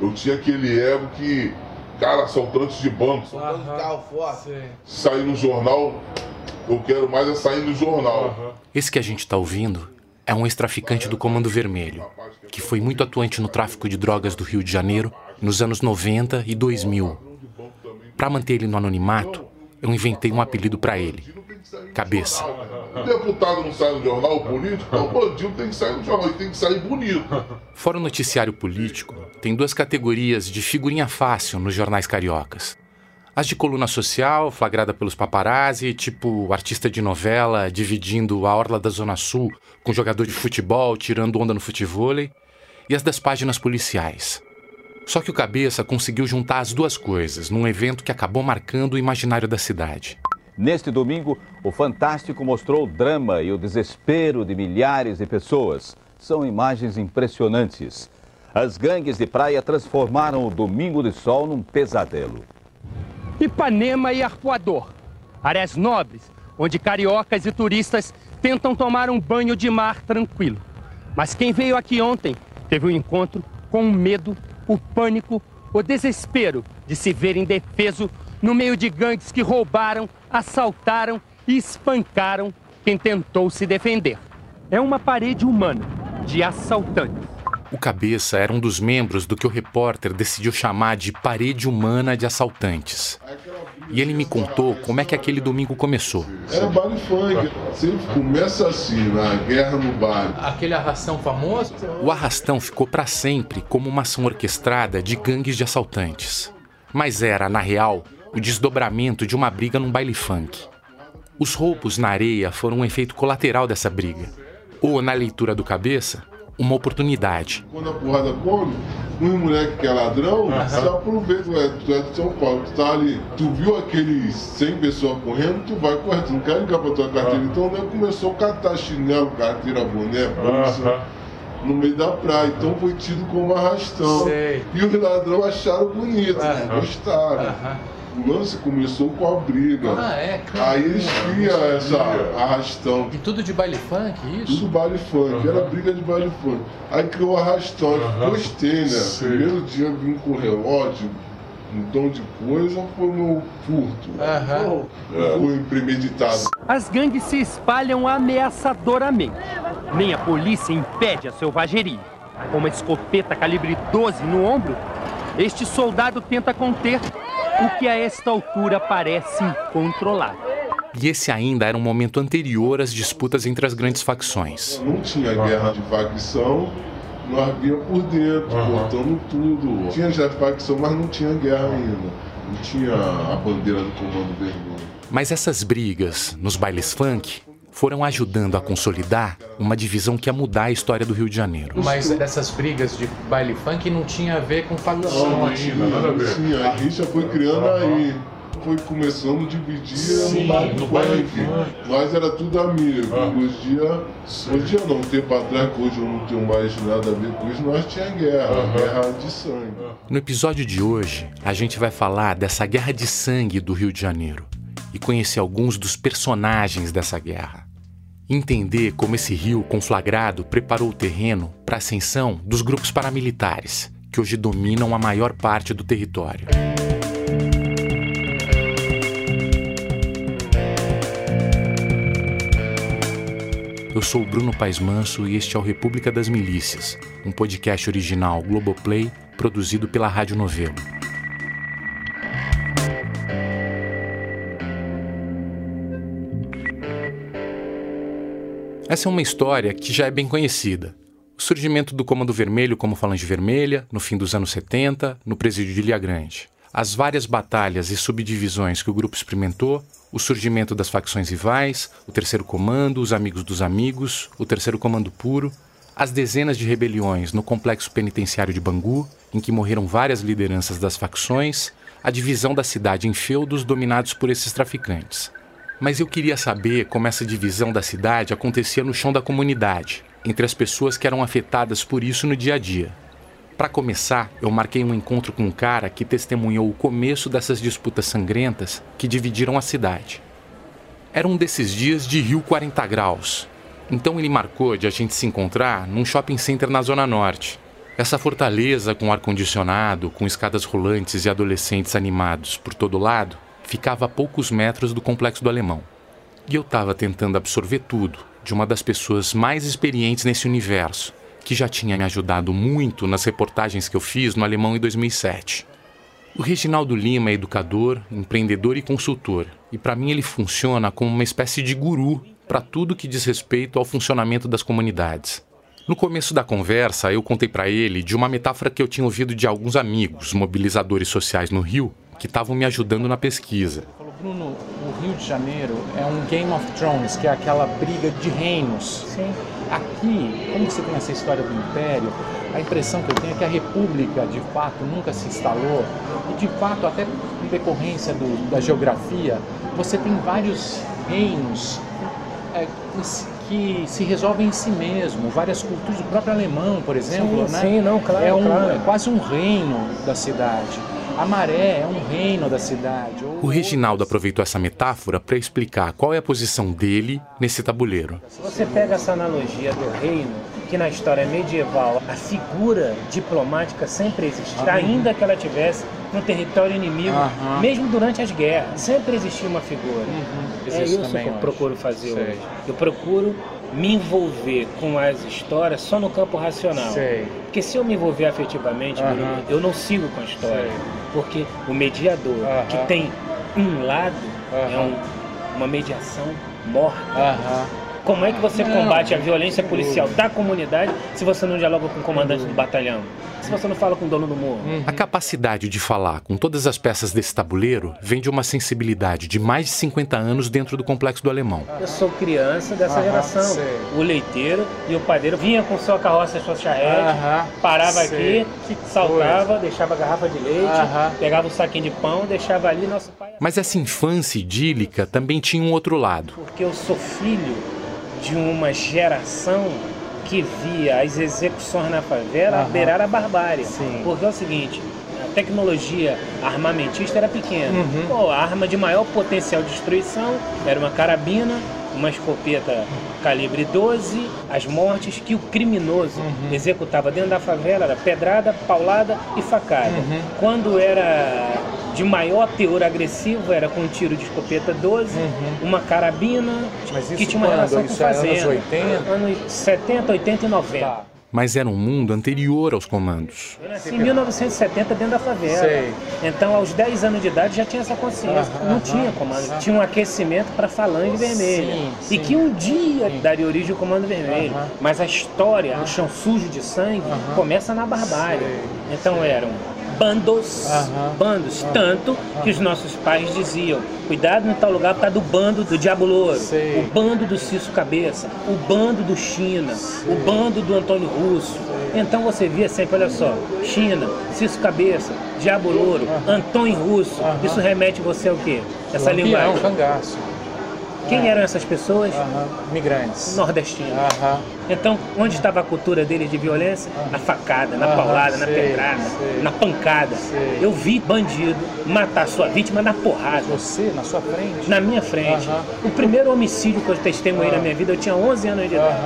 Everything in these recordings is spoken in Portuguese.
Eu tinha aquele ego que, cara, assaltantes de banco. Soltando uhum. carro forte. Sair no jornal, eu quero mais é sair no jornal. Esse que a gente está ouvindo é um ex-traficante do Comando Vermelho, que foi muito atuante no tráfico de drogas do Rio de Janeiro nos anos 90 e 2000. Para manter ele no anonimato, eu inventei um apelido para ele: Cabeça. O deputado não sai no jornal, o político, o bandido tem que sair no jornal e tem que sair bonito. Fora o noticiário político, tem duas categorias de figurinha fácil nos jornais cariocas. As de coluna social, flagrada pelos paparazzi, tipo artista de novela dividindo a orla da Zona Sul com jogador de futebol tirando onda no futevôlei, e as das páginas policiais. Só que o Cabeça conseguiu juntar as duas coisas num evento que acabou marcando o imaginário da cidade. Neste domingo, o Fantástico mostrou o drama e o desespero de milhares de pessoas. São imagens impressionantes. As gangues de praia transformaram o Domingo de Sol num pesadelo. Ipanema e Arpoador, áreas nobres, onde cariocas e turistas tentam tomar um banho de mar tranquilo. Mas quem veio aqui ontem teve um encontro com o medo, o pânico, o desespero de se ver indefeso no meio de gangues que roubaram, assaltaram e espancaram quem tentou se defender. É uma parede humana de assaltantes. O Cabeça era um dos membros do que o repórter decidiu chamar de Parede Humana de Assaltantes. E ele me contou como é que aquele domingo começou. Era baile funk. Sempre começa assim, na guerra no baile. Aquele arrastão famoso? O arrastão ficou para sempre como uma ação orquestrada de gangues de assaltantes. Mas era, na real, o desdobramento de uma briga num baile funk. Os roubos na areia foram um efeito colateral dessa briga. Ou, na leitura do cabeça, uma oportunidade. Quando a porrada come, um moleque que é ladrão, uhum. se aproveita, ué, tu é de São Paulo, tu tá ali, tu viu aqueles 100 pessoas correndo, tu vai correr, tu não quer ligar pra tua carteira. Uhum. Então, né, começou a catar chinelo, carteira, boné, bolsa. Uhum no meio da praia. Então foi tido como arrastão. Sei. E os ladrões acharam bonito, gostaram. O lance começou com a briga. Ah, é? Claro. Aí eles criam essa arrastão. E tudo de baile funk, isso? Tudo baile funk, uhum. era briga de baile funk. Aí criou arrastão, uhum. gostei, né? Sim. Primeiro dia vim com relógio, um tom de coisa, foi meu furto. Uhum. É, foi premeditado. As gangues se espalham ameaçadoramente. Nem a polícia impede a selvageria. Com uma escopeta calibre 12 no ombro, este soldado tenta conter o que a esta altura parece incontrolável. E esse ainda era um momento anterior às disputas entre as grandes facções. Não tinha guerra de facção, nós havia por dentro, uhum. cortando tudo. Tinha já facção, mas não tinha guerra ainda. Não tinha a bandeira do Comando Vermelho. Mas essas brigas nos bailes funk foram ajudando a consolidar uma divisão que ia mudar a história do Rio de Janeiro. Mas essas brigas de baile funk não tinha a ver com facção. Não, não tinha nada a ver. Sim, a rixa foi criando aí. Foi começando a dividir Sim, no baile funk. Nós era tudo amigo. Ah. Hoje dia, hoje dia não, um tempo atrás, que hoje eu não tenho mais nada a ver com isso, nós tinha guerra, guerra de sangue. No episódio de hoje, a gente vai falar dessa guerra de sangue do Rio de Janeiro e conhecer alguns dos personagens dessa guerra. Entender como esse rio conflagrado preparou o terreno para a ascensão dos grupos paramilitares, que hoje dominam a maior parte do território. Eu sou o Bruno Paes Manso e este é o República das Milícias, um podcast original Globoplay produzido pela Rádio Novelo. Essa é uma história que já é bem conhecida. O surgimento do Comando Vermelho como Falange Vermelha, no fim dos anos 70, no presídio de Ilha Grande. As várias batalhas e subdivisões que o grupo experimentou, o surgimento das facções rivais, o Terceiro Comando, os Amigos dos Amigos, o Terceiro Comando Puro, as dezenas de rebeliões no complexo penitenciário de Bangu, em que morreram várias lideranças das facções, a divisão da cidade em feudos dominados por esses traficantes. Mas eu queria saber como essa divisão da cidade acontecia no chão da comunidade, entre as pessoas que eram afetadas por isso no dia a dia. Para começar, eu marquei um encontro com um cara que testemunhou o começo dessas disputas sangrentas que dividiram a cidade. Era um desses dias de Rio 40 graus, então ele marcou de a gente se encontrar num shopping center na Zona Norte. Essa fortaleza com ar-condicionado, com escadas rolantes e adolescentes animados por todo lado, ficava a poucos metros do complexo do Alemão. E eu estava tentando absorver tudo de uma das pessoas mais experientes nesse universo, que já tinha me ajudado muito nas reportagens que eu fiz no Alemão em 2007. O Reginaldo Lima é educador, empreendedor e consultor, e para mim ele funciona como uma espécie de guru para tudo que diz respeito ao funcionamento das comunidades. No começo da conversa, eu contei para ele de uma metáfora que eu tinha ouvido de alguns amigos, mobilizadores sociais no Rio, que estavam me ajudando na pesquisa. Bruno, o Rio de Janeiro é um Game of Thrones, que é aquela briga de reinos. Sim. Aqui, como você tem essa história do Império, a impressão que eu tenho é que a República, de fato, nunca se instalou. E, de fato, até em decorrência do, da geografia, você tem vários reinos é, que se resolvem em si mesmo. Várias culturas, o próprio alemão, por exemplo, sim, né? Sim, não, claro, é, um, claro. é quase um reino da cidade. A maré é um reino da cidade. O Reginaldo aproveitou essa metáfora para explicar qual é a posição dele nesse tabuleiro. Se você pega essa analogia do reino, que na história medieval a figura diplomática sempre existiu, ainda que ela tivesse no território inimigo, Aham. mesmo durante as guerras, sempre existia uma figura. É Existe isso também que eu procuro fazer Sei. hoje. Eu procuro me envolver com as histórias só no campo racional. Sei. Porque se eu me envolver afetivamente. Bruno, eu não sigo com a história. Sei. Porque o mediador, que tem um lado, é um- uma mediação morta. Como é que você Não, combate a violência policial da comunidade se você não dialoga com o comandante do batalhão? Se você não fala com o dono do morro? Hum. A capacidade de falar com todas as peças desse tabuleiro vem de uma sensibilidade de mais de 50 anos dentro do complexo do Alemão. Eu sou criança dessa Aham, geração. sei. O leiteiro e o padeiro vinha com sua carroça e sua charrete, Aham, parava sei. aqui, saltava, deixava a garrafa de leite, Aham. pegava o saquinho de pão, deixava ali nosso pai. Mas essa infância idílica também tinha um outro lado. Porque eu sou filho de uma geração que via as execuções na favela Aham. beirar a barbárie. Sim. Porque é o seguinte, a tecnologia armamentista era pequena. Uhum. Pô, a arma de maior potencial de destruição era uma carabina, uma escopeta calibre 12, as mortes que o criminoso Uhum. executava dentro da favela era pedrada, paulada e facada. Uhum. Quando era de maior teor agressivo, era com um tiro de escopeta 12, uma carabina, Uhum. Que tinha uma quando? relação Isso com é anos fazenda. 80? Anos 70, 80 e 90. Tá. Mas era um mundo anterior aos comandos. Eu nasci em 1970 dentro da favela. Sei. Então, aos 10 anos de idade, já tinha essa consciência. Aham, não aham, tinha comando. aham. Tinha um aquecimento para falange vermelha. Sim, E sim. que um dia daria origem ao comando vermelho. Mas a história, o chão sujo de sangue, começa na barbárie. Sei, Então, eram bandos, bandos, tanto que os nossos pais diziam, cuidado no tal lugar por causa do bando do Diabo Louro, Sei. o bando do Cício Cabeça, o bando do China, o bando do Antônio Russo. Então você via sempre, olha só, China, Cício Cabeça, Diabo Louro, Antônio Russo. Isso remete você ao quê? Essa Lampião, linguagem. cangaço. Quem eram essas pessoas? Aham. Migrantes. Nordestinos. Aham. Então, onde estava a cultura deles de violência? Na facada, na paulada, na pedrada, sei. na pancada. Sei. Eu vi bandido matar sua vítima na porrada. Você, na sua frente? Na minha frente. O primeiro homicídio que eu testemunhei na minha vida, eu tinha 11 anos de idade.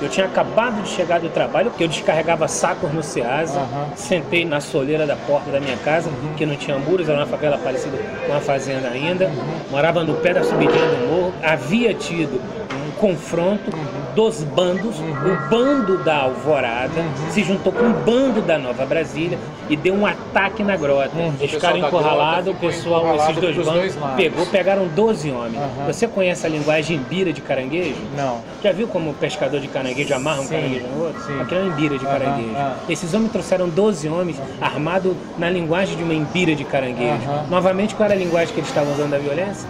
Eu tinha acabado de chegar do trabalho, que eu descarregava sacos no Ceasa, Aham. sentei na soleira da porta da minha casa, que não tinha muros, era uma favela parecida com uma fazenda ainda. Morava no pé da subidinha do morro. Havia tido um confronto dos bandos. O bando da Alvorada se juntou com o bando da Nova Brasília e deu um ataque na grota. Uhum. Eles ficaram encurralados, o pessoal, encurralado esses dois dos bandos, dois pegou, pegaram 12 homens. Aham. Você conhece a linguagem imbira de caranguejo? Não. Já viu como o pescador de caranguejo amarra um Sim, caranguejo no outro? sim. Aquilo é imbira de caranguejo. Esses homens trouxeram 12 homens armados na linguagem de uma imbira de caranguejo. Novamente, qual era a linguagem que eles estavam usando da violência?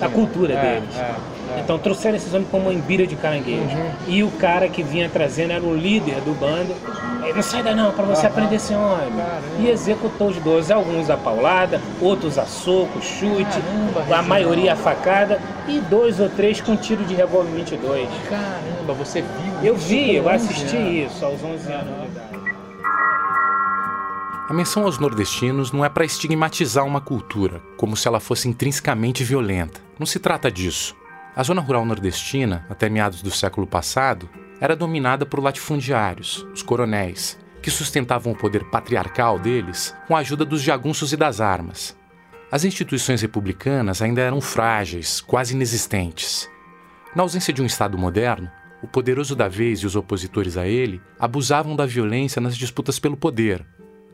A cultura É, deles. é, é. Então trouxeram esses homens como uma imbira de caranguejo. Uhum. E o cara que vinha trazendo era o líder do bando. Ele, Não sai daí não, pra você Aham. aprender esse homem. Caramba. E executou os 12. Alguns a paulada, outros a soco, chute, Caramba, a maioria a facada. E dois ou três com tiro de revólver 22. Caramba, você viu Eu vi, eu 11 assisti anos. isso aos 11 anos de idade. A menção aos nordestinos não é para estigmatizar uma cultura, como se ela fosse intrinsecamente violenta. Não se trata disso. A zona rural nordestina, até meados do século passado, era dominada por latifundiários, os coronéis, que sustentavam o poder patriarcal deles com a ajuda dos jagunços e das armas. As instituições republicanas ainda eram frágeis, quase inexistentes. Na ausência de um Estado moderno, o poderoso da vez e os opositores a ele abusavam da violência nas disputas pelo poder.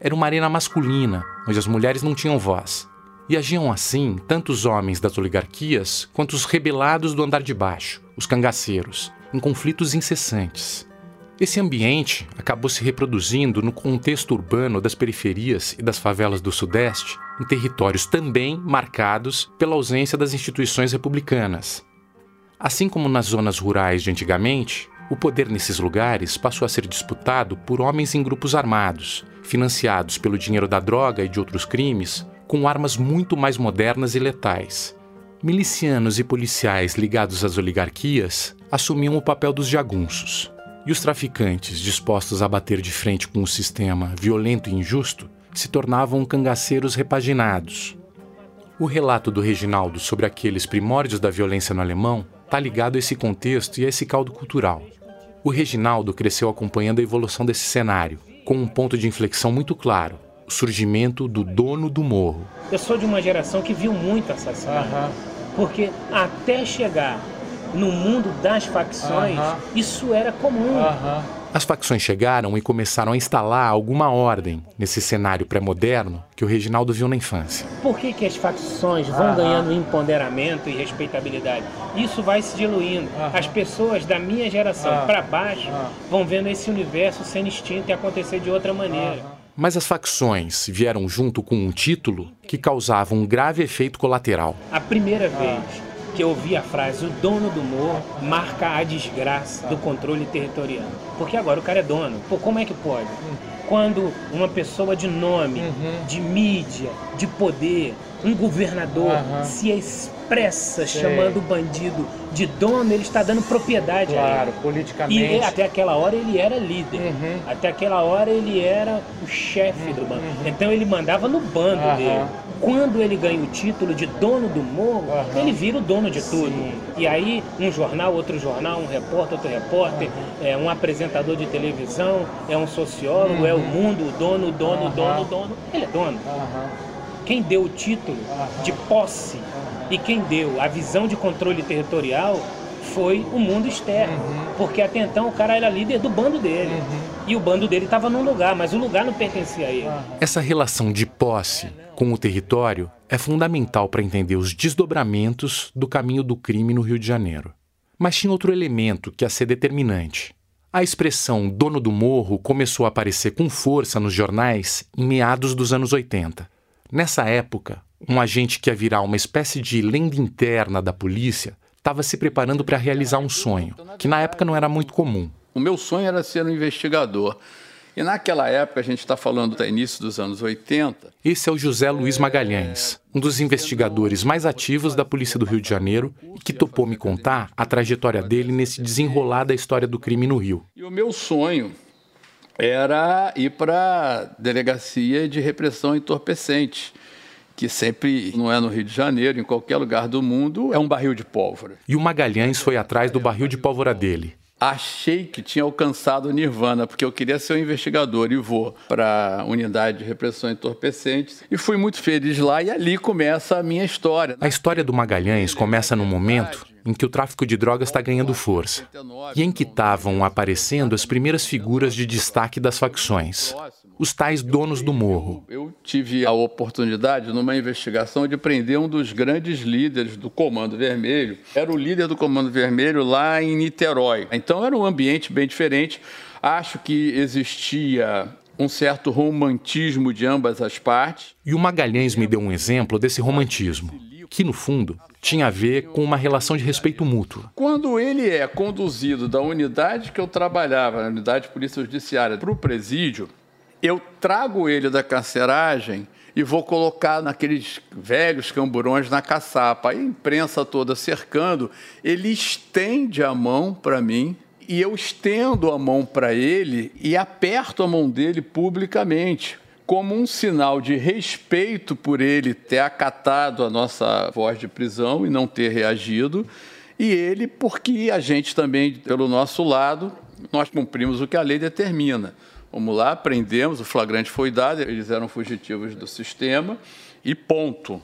Era uma arena masculina, onde as mulheres não tinham voz. E agiam assim tanto os homens das oligarquias quanto os rebelados do andar de baixo, os cangaceiros, em conflitos incessantes. Esse ambiente acabou se reproduzindo no contexto urbano das periferias e das favelas do Sudeste, em territórios também marcados pela ausência das instituições republicanas. Assim como nas zonas rurais de antigamente, o poder nesses lugares passou a ser disputado por homens em grupos armados, financiados pelo dinheiro da droga e de outros crimes, com armas muito mais modernas e letais. Milicianos e policiais ligados às oligarquias assumiam o papel dos jagunços. E os traficantes, dispostos a bater de frente com o sistema violento e injusto, se tornavam cangaceiros repaginados. O relato do Reginaldo sobre aqueles primórdios da violência no alemão está ligado a esse contexto e a esse caldo cultural. O Reginaldo cresceu acompanhando a evolução desse cenário, com um ponto de inflexão muito claro: surgimento do dono do morro. Eu sou de uma geração que viu muito assassinato, uhum. porque até chegar no mundo das facções, uh -huh. isso era comum. Uh -huh. As facções chegaram e começaram a instalar alguma ordem nesse cenário pré-moderno que o Reginaldo viu na infância. Por que, que as facções vão uh -huh. ganhando empoderamento e respeitabilidade? Isso vai se diluindo. As pessoas da minha geração para baixo vão vendo esse universo sendo extinto e acontecer de outra maneira. Mas as facções vieram junto com um título que causava um grave efeito colateral. A primeira vez que eu ouvi a frase: o dono do morro marca a desgraça do controle territorial. Porque agora o cara é dono. Pô, como é que pode? Quando uma pessoa de nome, uhum. de mídia, de poder, um governador uhum. se expressa Sei. chamando o bandido de dono, ele está dando propriedade claro, a ele. politicamente. E até aquela hora ele era líder. Uhum. Até aquela hora ele era o chefe do bando. Uhum. Então ele mandava no bando dele quando ele ganha o título de dono do morro, uhum. ele vira o dono de tudo. Sim. E aí, um jornal, outro jornal, um repórter, outro repórter, uhum. é um apresentador de televisão, é um sociólogo, uhum. é o uhum. mundo, o dono, o dono, o dono, o dono. Ele é dono. Quem deu o título de posse e quem deu a visão de controle territorial foi o mundo externo. Uhum. Porque até então o cara era líder do bando dele. Uhum. E o bando dele estava num lugar, mas o lugar não pertencia a ele. Essa relação de posse com o território é fundamental para entender os desdobramentos do caminho do crime no Rio de Janeiro. Mas tinha outro elemento que ia ser determinante. A expressão dono do morro começou a aparecer com força nos jornais em meados dos anos 80. Nessa época, um agente que ia virar uma espécie de lenda interna da polícia estava se preparando para realizar um sonho, que na época não era muito comum. O meu sonho era ser um investigador. E naquela época, a gente está falando do início dos anos 80. Esse é o José Luiz Magalhães, um dos investigadores mais ativos da Polícia do Rio de Janeiro e que topou me contar a trajetória dele nesse desenrolar da história do crime no Rio. E o meu sonho era ir para a delegacia de repressão entorpecente que sempre não é no Rio de Janeiro, em qualquer lugar do mundo, é um barril de pólvora. E o Magalhães foi atrás do barril de pólvora dele achei que tinha alcançado o Nirvana, porque eu queria ser um investigador e vou para a unidade de repressão entorpecentes e fui muito feliz lá e ali começa a minha história. A história do Magalhães começa no momento em que o tráfico de drogas está ganhando força e em que estavam aparecendo as primeiras figuras de destaque das facções os tais donos do morro. Eu tive a oportunidade, numa investigação, de prender um dos grandes líderes do Comando Vermelho. Era o líder do Comando Vermelho lá em Niterói. Então era um ambiente bem diferente. Acho que existia um certo romantismo de ambas as partes. E o Magalhães me deu um exemplo desse romantismo, que no fundo tinha a ver com uma relação de respeito mútuo. Quando ele é conduzido da unidade que eu trabalhava, na unidade de polícia judiciária, para o presídio, eu trago ele da carceragem e vou colocar naqueles velhos camburões na caçapa. a imprensa toda cercando, ele estende a mão para mim e eu estendo a mão para ele e aperto a mão dele publicamente, como um sinal de respeito por ele ter acatado a nossa voz de prisão e não ter reagido, e ele porque a gente também, pelo nosso lado, nós cumprimos o que a lei determina Vamos lá, prendemos, o flagrante foi dado, eles eram fugitivos do sistema e ponto.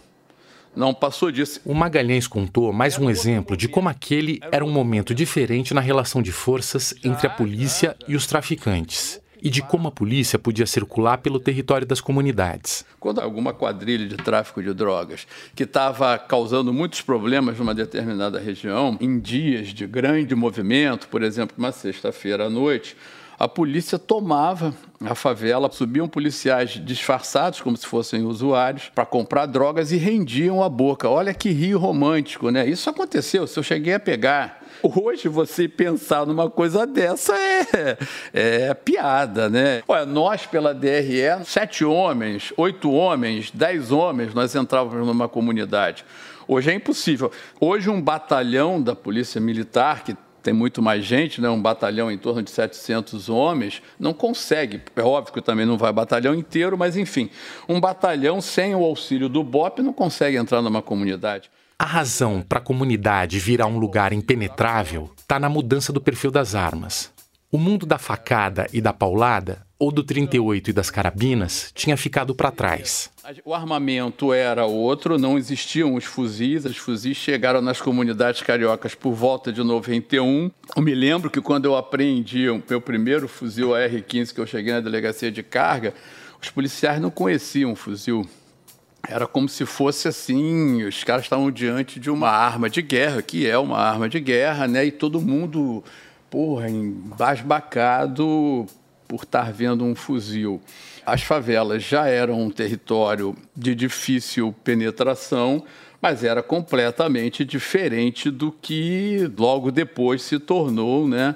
Não passou disso. O Magalhães contou mais um exemplo de como aquele era um momento diferente na relação de forças entre a polícia e os traficantes e de como a polícia podia circular pelo território das comunidades. Quando alguma quadrilha de tráfico de drogas que estava causando muitos problemas numa determinada região, em dias de grande movimento, por exemplo, uma sexta-feira à noite, a polícia tomava a favela, subiam policiais disfarçados como se fossem usuários para comprar drogas e rendiam a boca. Olha que rio romântico, né? Isso aconteceu, se eu cheguei a pegar. Hoje você pensar numa coisa dessa é, é piada, né? Olha, nós pela DRE, sete homens, oito homens, dez homens, nós entrávamos numa comunidade. Hoje é impossível. Hoje um batalhão da Polícia Militar, que tem muito mais gente, né? um batalhão em torno de 700 homens, não consegue. É óbvio que também não vai batalhão inteiro, mas enfim, um batalhão sem o auxílio do BOP não consegue entrar numa comunidade. A razão para a comunidade virar um lugar impenetrável está na mudança do perfil das armas. O mundo da facada e da paulada, ou do 38 e das carabinas, tinha ficado para trás. O armamento era outro, não existiam os fuzis, os fuzis chegaram nas comunidades cariocas por volta de 91. Eu me lembro que quando eu aprendi o meu primeiro fuzil AR-15, que eu cheguei na delegacia de carga, os policiais não conheciam o fuzil. Era como se fosse assim, os caras estavam diante de uma arma de guerra, que é uma arma de guerra, né? E todo mundo, porra, embasbacado por estar vendo um fuzil. As favelas já eram um território de difícil penetração, mas era completamente diferente do que logo depois se tornou, né?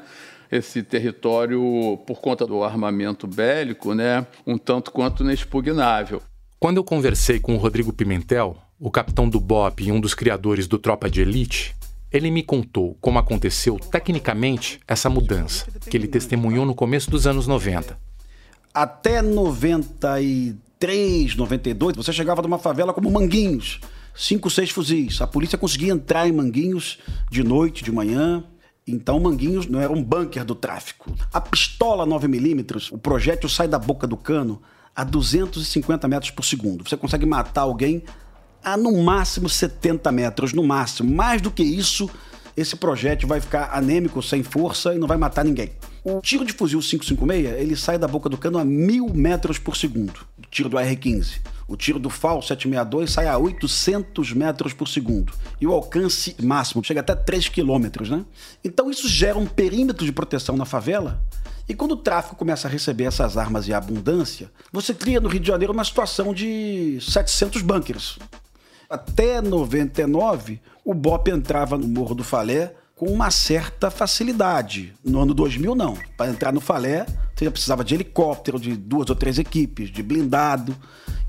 Esse território, por conta do armamento bélico, né, um tanto quanto inexpugnável. Quando eu conversei com o Rodrigo Pimentel, o capitão do BOP e um dos criadores do Tropa de Elite, ele me contou como aconteceu tecnicamente essa mudança, que ele testemunhou no começo dos anos 90. Até 93, 92, você chegava numa favela como Manguinhos, cinco, seis fuzis. A polícia conseguia entrar em Manguinhos de noite, de manhã. Então, Manguinhos não era um bunker do tráfico. A pistola 9mm, o projétil sai da boca do cano a 250 metros por segundo. Você consegue matar alguém a no máximo 70 metros, no máximo. Mais do que isso, esse projétil vai ficar anêmico, sem força e não vai matar ninguém. O tiro de fuzil 556, ele sai da boca do cano a mil metros por segundo, o tiro do AR-15. O tiro do FAL 762 sai a 800 metros por segundo. E o alcance máximo chega até 3 quilômetros, né? Então isso gera um perímetro de proteção na favela e quando o tráfico começa a receber essas armas em abundância, você cria no Rio de Janeiro uma situação de 700 bunkers. Até 99, o BOP entrava no Morro do Falé com uma certa facilidade. No ano 2000, não. Para entrar no Falé, você já precisava de helicóptero, de duas ou três equipes, de blindado.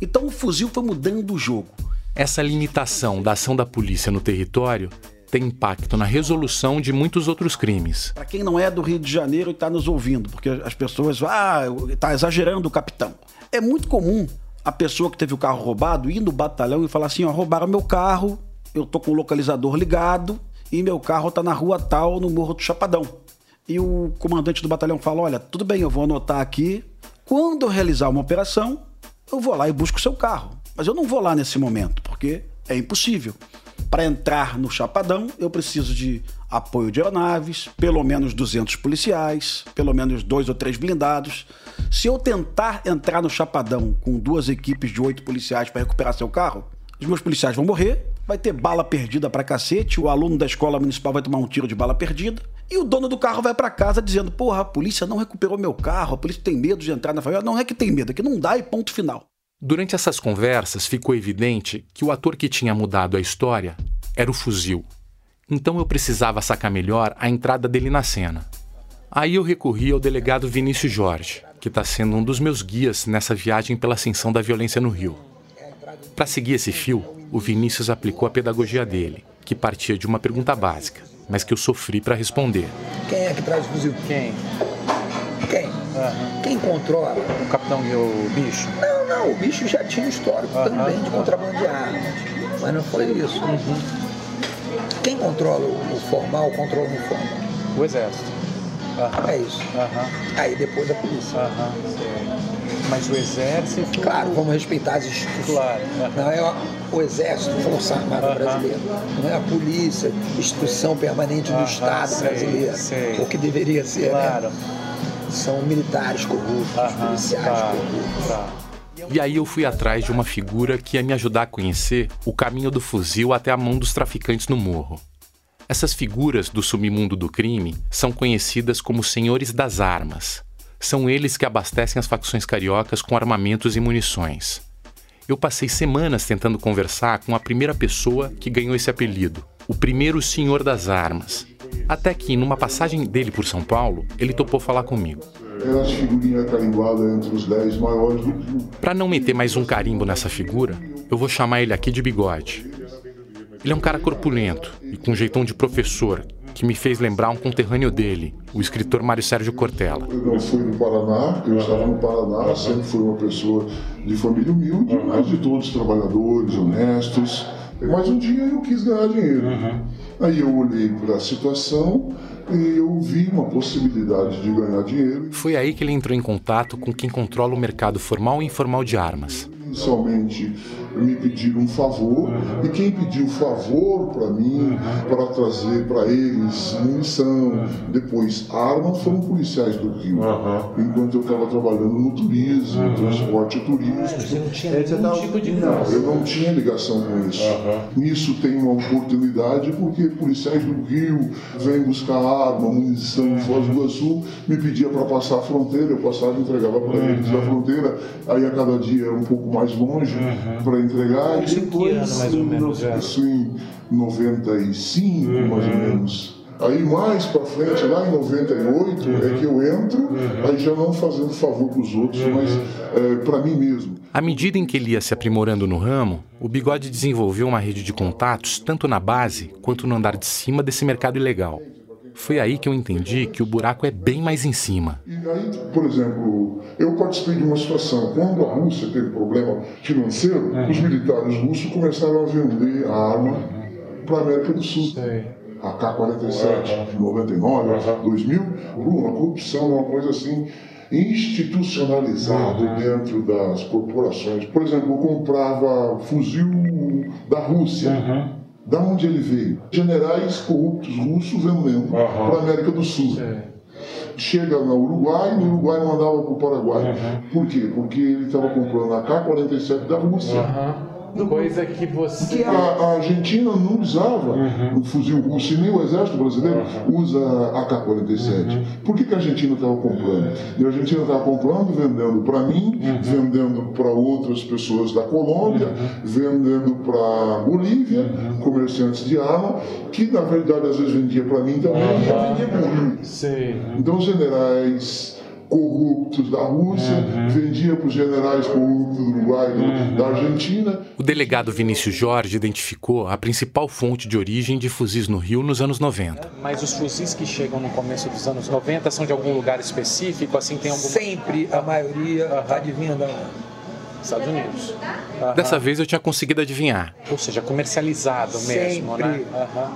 Então o fuzil foi mudando o jogo. Essa limitação da ação da polícia no território tem impacto na resolução de muitos outros crimes. Para quem não é do Rio de Janeiro e está nos ouvindo, porque as pessoas, ah, está exagerando o capitão. É muito comum a pessoa que teve o carro roubado ir no batalhão e falar assim: ó, roubaram meu carro, eu tô com o localizador ligado e meu carro tá na rua tal, no Morro do Chapadão. E o comandante do batalhão fala: olha, tudo bem, eu vou anotar aqui. Quando eu realizar uma operação, eu vou lá e busco o seu carro. Mas eu não vou lá nesse momento, porque é impossível. Para entrar no Chapadão, eu preciso de apoio de aeronaves, pelo menos 200 policiais, pelo menos dois ou três blindados. Se eu tentar entrar no Chapadão com duas equipes de oito policiais para recuperar seu carro, os meus policiais vão morrer, vai ter bala perdida para cacete, o aluno da escola municipal vai tomar um tiro de bala perdida, e o dono do carro vai para casa dizendo: Porra, a polícia não recuperou meu carro, a polícia tem medo de entrar na favela. Não é que tem medo, é que não dá e ponto final. Durante essas conversas, ficou evidente que o ator que tinha mudado a história era o fuzil. Então eu precisava sacar melhor a entrada dele na cena. Aí eu recorri ao delegado Vinícius Jorge, que está sendo um dos meus guias nessa viagem pela ascensão da violência no Rio. Para seguir esse fio, o Vinícius aplicou a pedagogia dele, que partia de uma pergunta básica, mas que eu sofri para responder. Quem é que traz o fuzil? Quem? Quem? Uhum. Quem controla? O capitão e o bicho? Não, não, o bicho já tinha histórico uhum. também de contrabando de armas. Mas não foi isso. Uhum. Quem controla o formal, controla o informal? O exército. Aham. É isso. Aham. Aí depois a polícia. Mas o exército. Claro, vamos respeitar as instituições. Claro. Não é o exército, Força Armada brasileira. Não é a polícia, instituição permanente do Estado sei, brasileiro. sei. O que deveria ser, Claro. né? São militares corruptos, policiais tá, corruptos. tá. E aí eu fui atrás de uma figura que ia me ajudar a conhecer o caminho do fuzil até a mão dos traficantes no morro. Essas figuras do submundo do crime são conhecidas como senhores das armas. São eles que abastecem as facções cariocas com armamentos e munições. Eu passei semanas tentando conversar com a primeira pessoa que ganhou esse apelido, o primeiro senhor das armas. Até que, numa passagem dele por São Paulo, ele topou falar comigo. Eram as figurinhas carimbadas entre os 10 maiores do clube. Para não meter mais um carimbo nessa figura, eu vou chamar ele aqui de bigode. Ele é um cara corpulento e com jeitão de professor, que me fez lembrar um conterrâneo dele, o escritor Mário Sérgio Cortella. Eu não fui do Paraná, eu estava no Paraná, sempre fui uma pessoa de família humilde, mas de todos trabalhadores, honestos. Mas um dia eu quis ganhar dinheiro. Aí eu olhei para a situação e eu vi uma possibilidade de ganhar dinheiro. Foi aí que ele entrou em contato com quem controla o mercado formal e informal de armas. Inicialmente me pediram um favor e quem pediu favor para mim para trazer para eles munição, depois armas foram policiais do Rio. Enquanto eu estava trabalhando no turismo, transporte turístico. Você não tinha nenhum tipo de Não, eu não tinha ligação com isso. Nisso tem uma oportunidade porque policiais do Rio vêm buscar arma, munição em Foz do Iguaçu, me pedia para passar a fronteira, eu passava e entregava para eles a fronteira, aí a cada dia era um pouco mais longe para entregar. Em ano, mais ou menos, é? Isso em 95, mais ou menos. Aí mais para frente, lá em 98, é que eu entro, aí já não fazendo favor para os outros, mas para mim mesmo. À medida em que ele ia se aprimorando no ramo, o Bigode desenvolveu uma rede de contatos tanto na base quanto no andar de cima desse mercado ilegal. Foi aí que eu entendi que o buraco é bem mais em cima. E aí, por exemplo, eu participei de uma situação. Quando a Rússia teve problema financeiro, os militares russos começaram a vender a arma para a América do Sul. A K-47, de 99, 2000, por uma corrupção, uma coisa assim institucionalizada dentro das corporações. Por exemplo, eu comprava fuzil da Rússia. Da onde ele veio? Generais corruptos russos vendendo para a América do Sul chega no Uruguai, no Uruguai mandava para o Paraguai. Por quê? Porque ele estava comprando a K-47 da Rússia. Coisa que você. Que a, a Argentina não usava o fuzil russo e nem o exército brasileiro usa a K-47. Por que, que a Argentina estava comprando? E a Argentina estava comprando, vendendo para mim, vendendo para outras pessoas da Colômbia, vendendo para Bolívia, comerciantes de arma, que na verdade às vezes vendia para mim também eu vendia para mim. Sei. Então, os generais corruptos da Rússia vendia para os generais corruptos do Uruguai, do- da Argentina. O delegado Vinícius Jorge identificou a principal fonte de origem de fuzis no Rio nos anos 90. Mas os fuzis que chegam no começo dos anos 90 são de algum lugar específico? Assim, tem algum. Sempre a maioria está adivinhando Estados Unidos. Aham. Dessa vez eu tinha conseguido adivinhar. Ou seja, comercializado mesmo, Sempre. né? Aham.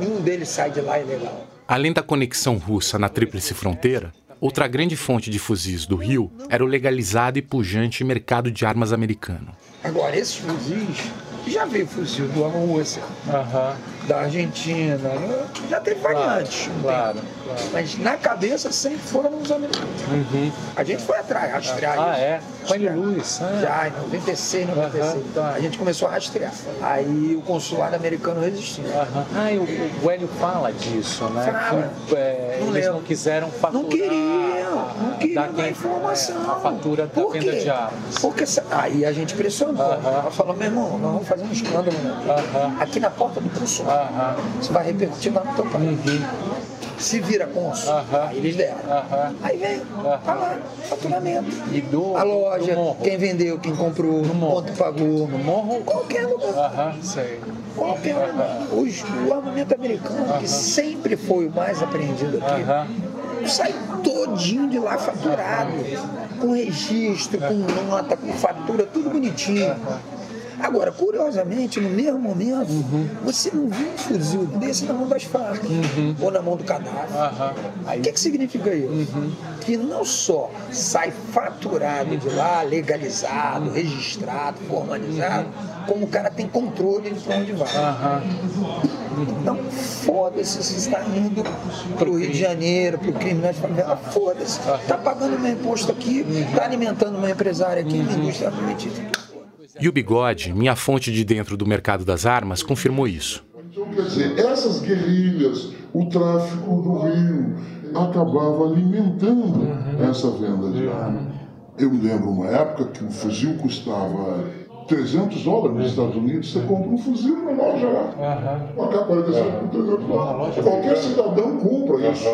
Nenhum deles sai de lá ilegal. Além da conexão russa na Tríplice Fronteira, outra grande fonte de fuzis do Rio era o legalizado e pujante mercado de armas americano. Agora, esses fuzis, já veio fuzil da Rússia, Aham. Da Argentina, né? já teve variantes. Claro, claro. Mas na cabeça sempre foram os americanos. A gente foi atrás, rastrear Ah, isso. é? Com ele Luz. Ah. Já em 96, 96. Aham, tá. A gente começou a rastrear. Aí o consulado americano resistiu. Aham. Ah, e o, o Hélio fala disso, né? Fala. Que é, Não eles lembro. não quiseram faturar. Não queriam, não queriam dar informação. é, a fatura da Por venda de armas. Porque aí a gente pressionou. Aham. Ela falou, meu irmão, nós vamos fazer um escândalo né? Aqui na porta do consulado. Aham. Isso vai repercutir lá no teu país. Se vira cônsul. Aí eles deram. Aí vem, tá lá, faturamento. E do, A loja, do quem vendeu, quem comprou, quanto pagou. No morro? Qualquer lugar. Aham, sei. Qualquer lugar. Os- o armamento americano, que sempre foi o mais apreendido aqui, sai todinho de lá faturado, com registro, com nota, com fatura, tudo bonitinho. Agora, curiosamente, no mesmo momento, Uhum. você não viu um fuzil desse na mão das Farc Uhum. ou na mão do cadáver. O que, que significa isso? Uhum. Que não só sai faturado de lá, Uhum. legalizado, registrado, formalizado, como o cara tem controle de pra onde vai. Então, foda-se se está indo pro Rio de Janeiro, pro crime de favela, foda-se. Tá pagando meu imposto aqui, tá alimentando meu empresário aqui, minha indústria alimentícia. E o Bigode, minha fonte de dentro do mercado das armas, confirmou isso. Então, quer dizer, essas guerrilhas, o tráfico do Rio, acabava alimentando essa venda de arma. Eu me lembro uma época que um fuzil custava 300 dólares nos Estados Unidos, você compra um fuzil na loja lá. Uma K-47 por 300 dólares. Qualquer cidadão compra isso.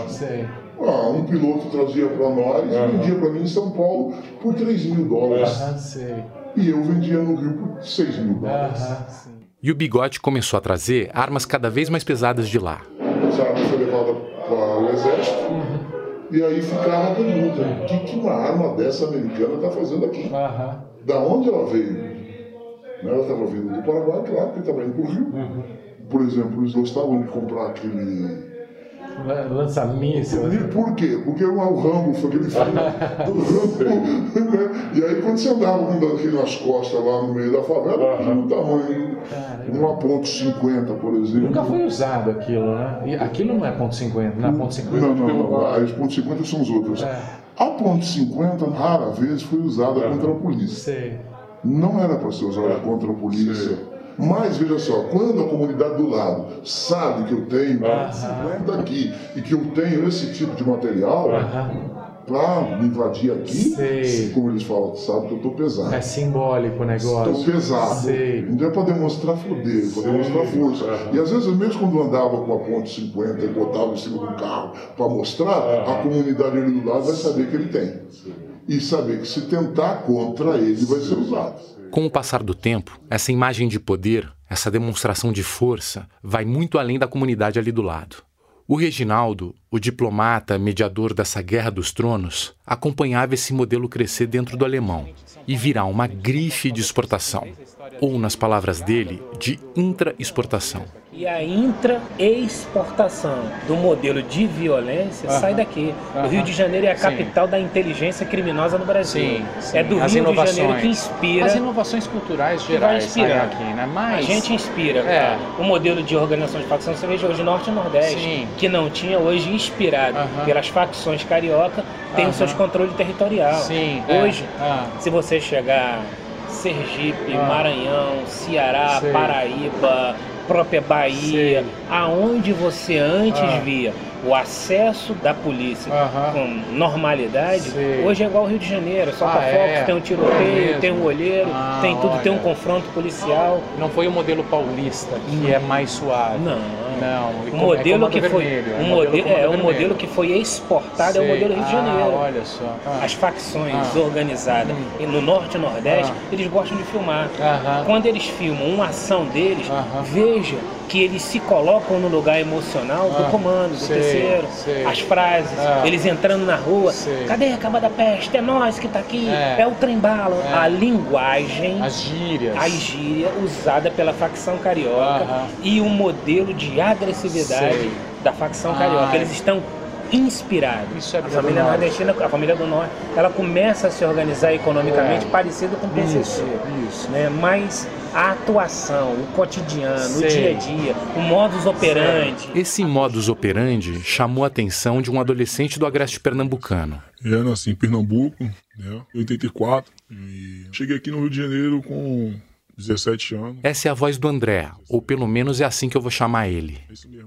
Ah, um piloto trazia para nós, vendia para mim em São Paulo por 3 mil dólares. Aham, sei. E eu vendia no Rio por 6 mil dólares. E o Bigode começou a trazer armas cada vez mais pesadas de lá. Essa arma foi levada para o exército. E aí ficava a pergunta: o que, que uma arma dessa americana está fazendo aqui? Aham. Da onde ela veio? Né, Ela estava vindo do Paraguai, claro, porque estava indo para o Rio. Por exemplo, eles gostavam de comprar aquele. Lan- Lança-míssil. E por quê? Porque o Rambo foi aquele filme do Rambo. né? E aí, quando você andava com aquele nas costas lá no meio da favela, tinha um tamanho. Uma ponto .50, por exemplo. Nunca foi usado aquilo, né? E aquilo não é ponto .50, não é ponto .50 Não, não, não. As ponto .50 são os outros. É. A ponto .50 rara vez foi usada contra a polícia. Sei. Não era para ser usada contra a polícia. Mas veja só, quando a comunidade do lado sabe que eu tenho ponto .50 aqui e que eu tenho esse tipo de material para me invadir aqui, Sei. como eles falam, sabe que eu estou pesado. É simbólico o negócio. Estou pesado. Sei. Então é para demonstrar poder, para demonstrar força. E às vezes, mesmo quando eu andava com a ponte 50 e botava em cima do carro para mostrar, a comunidade ali do lado vai saber que ele tem. E saber que se tentar contra ele vai ser usado. Com o passar do tempo, essa imagem de poder, essa demonstração de força, vai muito além da comunidade ali do lado. O Reginaldo, o diplomata mediador dessa guerra dos tronos, acompanhava esse modelo crescer dentro do alemão e virar uma grife de exportação, ou, nas palavras dele, de intra-exportação. E a intra-exportação do modelo de violência sai daqui. O Rio de Janeiro é a Sim. capital da inteligência criminosa no Brasil. Sim, sim. É do As Rio de inovações. Janeiro que inspira. As inovações culturais gerais saem aqui, né? Mas... A gente inspira. É. O modelo de organização de facção, você veja hoje Norte e Nordeste, Sim. que não tinha, hoje inspirado Aham. pelas facções carioca, tem os seus controles territorial. Sim, é. Hoje, Ah. se você chegar Sergipe, Ah. Maranhão, Ceará, Sei. Paraíba, própria Bahia, Sei. aonde você antes Ah. via o acesso da polícia com normalidade, Sei. hoje é igual ao Rio de Janeiro, solta Ah, é? tem um É tiroteio, mesmo? tem um olheiro, Ah, tem tudo, tem um olha. confronto policial. Não foi o modelo paulista, que é mais suave. Não. Não. O é modelo comando que foi vermelho, é um modelo é, vermelho. modelo que foi exportado é o Sei. modelo Rio de Ah, Janeiro. olha só. Ah. As facções Ah. organizadas e no norte e nordeste, Ah. eles gostam de filmar. Quando eles filmam uma ação deles, veja que eles se colocam no lugar emocional do Ah, comando, do sei, terceiro. sei. As frases, Ah. eles entrando na rua. Sei. Cadê a cama da peste? É nós que tá aqui. É. É, o trem-bala. É. A linguagem As gírias. a gíria usada pela facção carioca Aham. e o modelo de agressividade da facção Ah, carioca. Eles estão inspirados. Isso é a do família norte. nordestina, a família do norte, ela começa a se organizar economicamente É. parecido com o PCC. Isso, isso. Né? Mas a atuação, o cotidiano, Sei. o dia a dia, o modus operandi. Esse modus operandi chamou a atenção de um adolescente do agreste pernambucano. Eu nasci em Pernambuco, né? Em 84. E cheguei aqui no Rio de Janeiro com 17 anos. Essa é a voz do André, ou pelo menos é assim que eu vou chamar ele.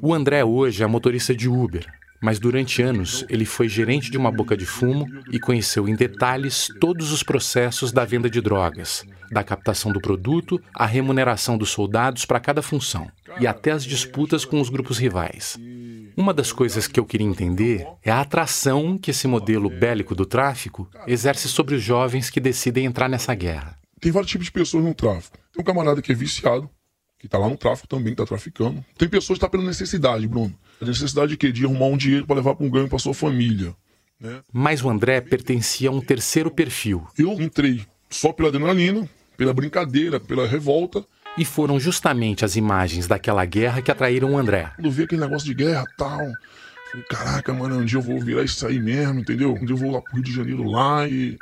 O André hoje é motorista de Uber, mas durante anos ele foi gerente de uma boca de fumo e conheceu em detalhes todos os processos da venda de drogas, da captação do produto, à remuneração dos soldados para cada função e até as disputas com os grupos rivais. Uma das coisas que eu queria entender é a atração que esse modelo bélico do tráfico exerce sobre os jovens que decidem entrar nessa guerra. Tem vários tipos de pessoas no tráfico. Tem um camarada que é viciado, que tá lá no tráfico também, que tá traficando. Tem pessoas que tá pela necessidade, Bruno. A necessidade de quê? De arrumar um dinheiro para levar para um ganho para sua família. Né? Mas o André pertencia a um terceiro perfil, Eu entrei só pela adrenalina, pela brincadeira, pela revolta. E foram justamente as imagens daquela guerra que atraíram o André. Quando eu vi aquele negócio de guerra tal, falei, caraca, mano, um dia eu vou virar isso aí mesmo, entendeu? Um dia eu vou lá pro Rio de Janeiro lá e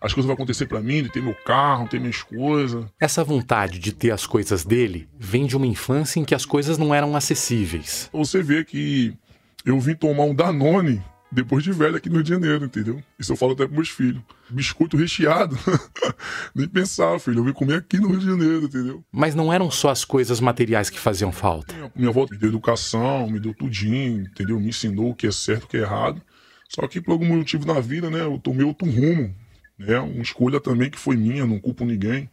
as coisas vão acontecer para mim, de ter meu carro, ter minhas coisas. Essa vontade de ter as coisas dele vem de uma infância em que as coisas não eram acessíveis. Você vê que eu vim tomar um Danone depois de velho aqui no Rio de Janeiro, entendeu? Isso eu falo até pros meus filhos. Biscoito recheado. Nem pensar, filho. Eu vim comer aqui no Rio de Janeiro, entendeu? Mas não eram só as coisas materiais que faziam falta. Minha, minha avó me deu educação, me deu tudinho, entendeu? Me ensinou o que é certo, o que é errado. Só que por algum motivo na vida, né, eu tomei outro rumo. Né? Uma escolha também que foi minha, não culpo ninguém.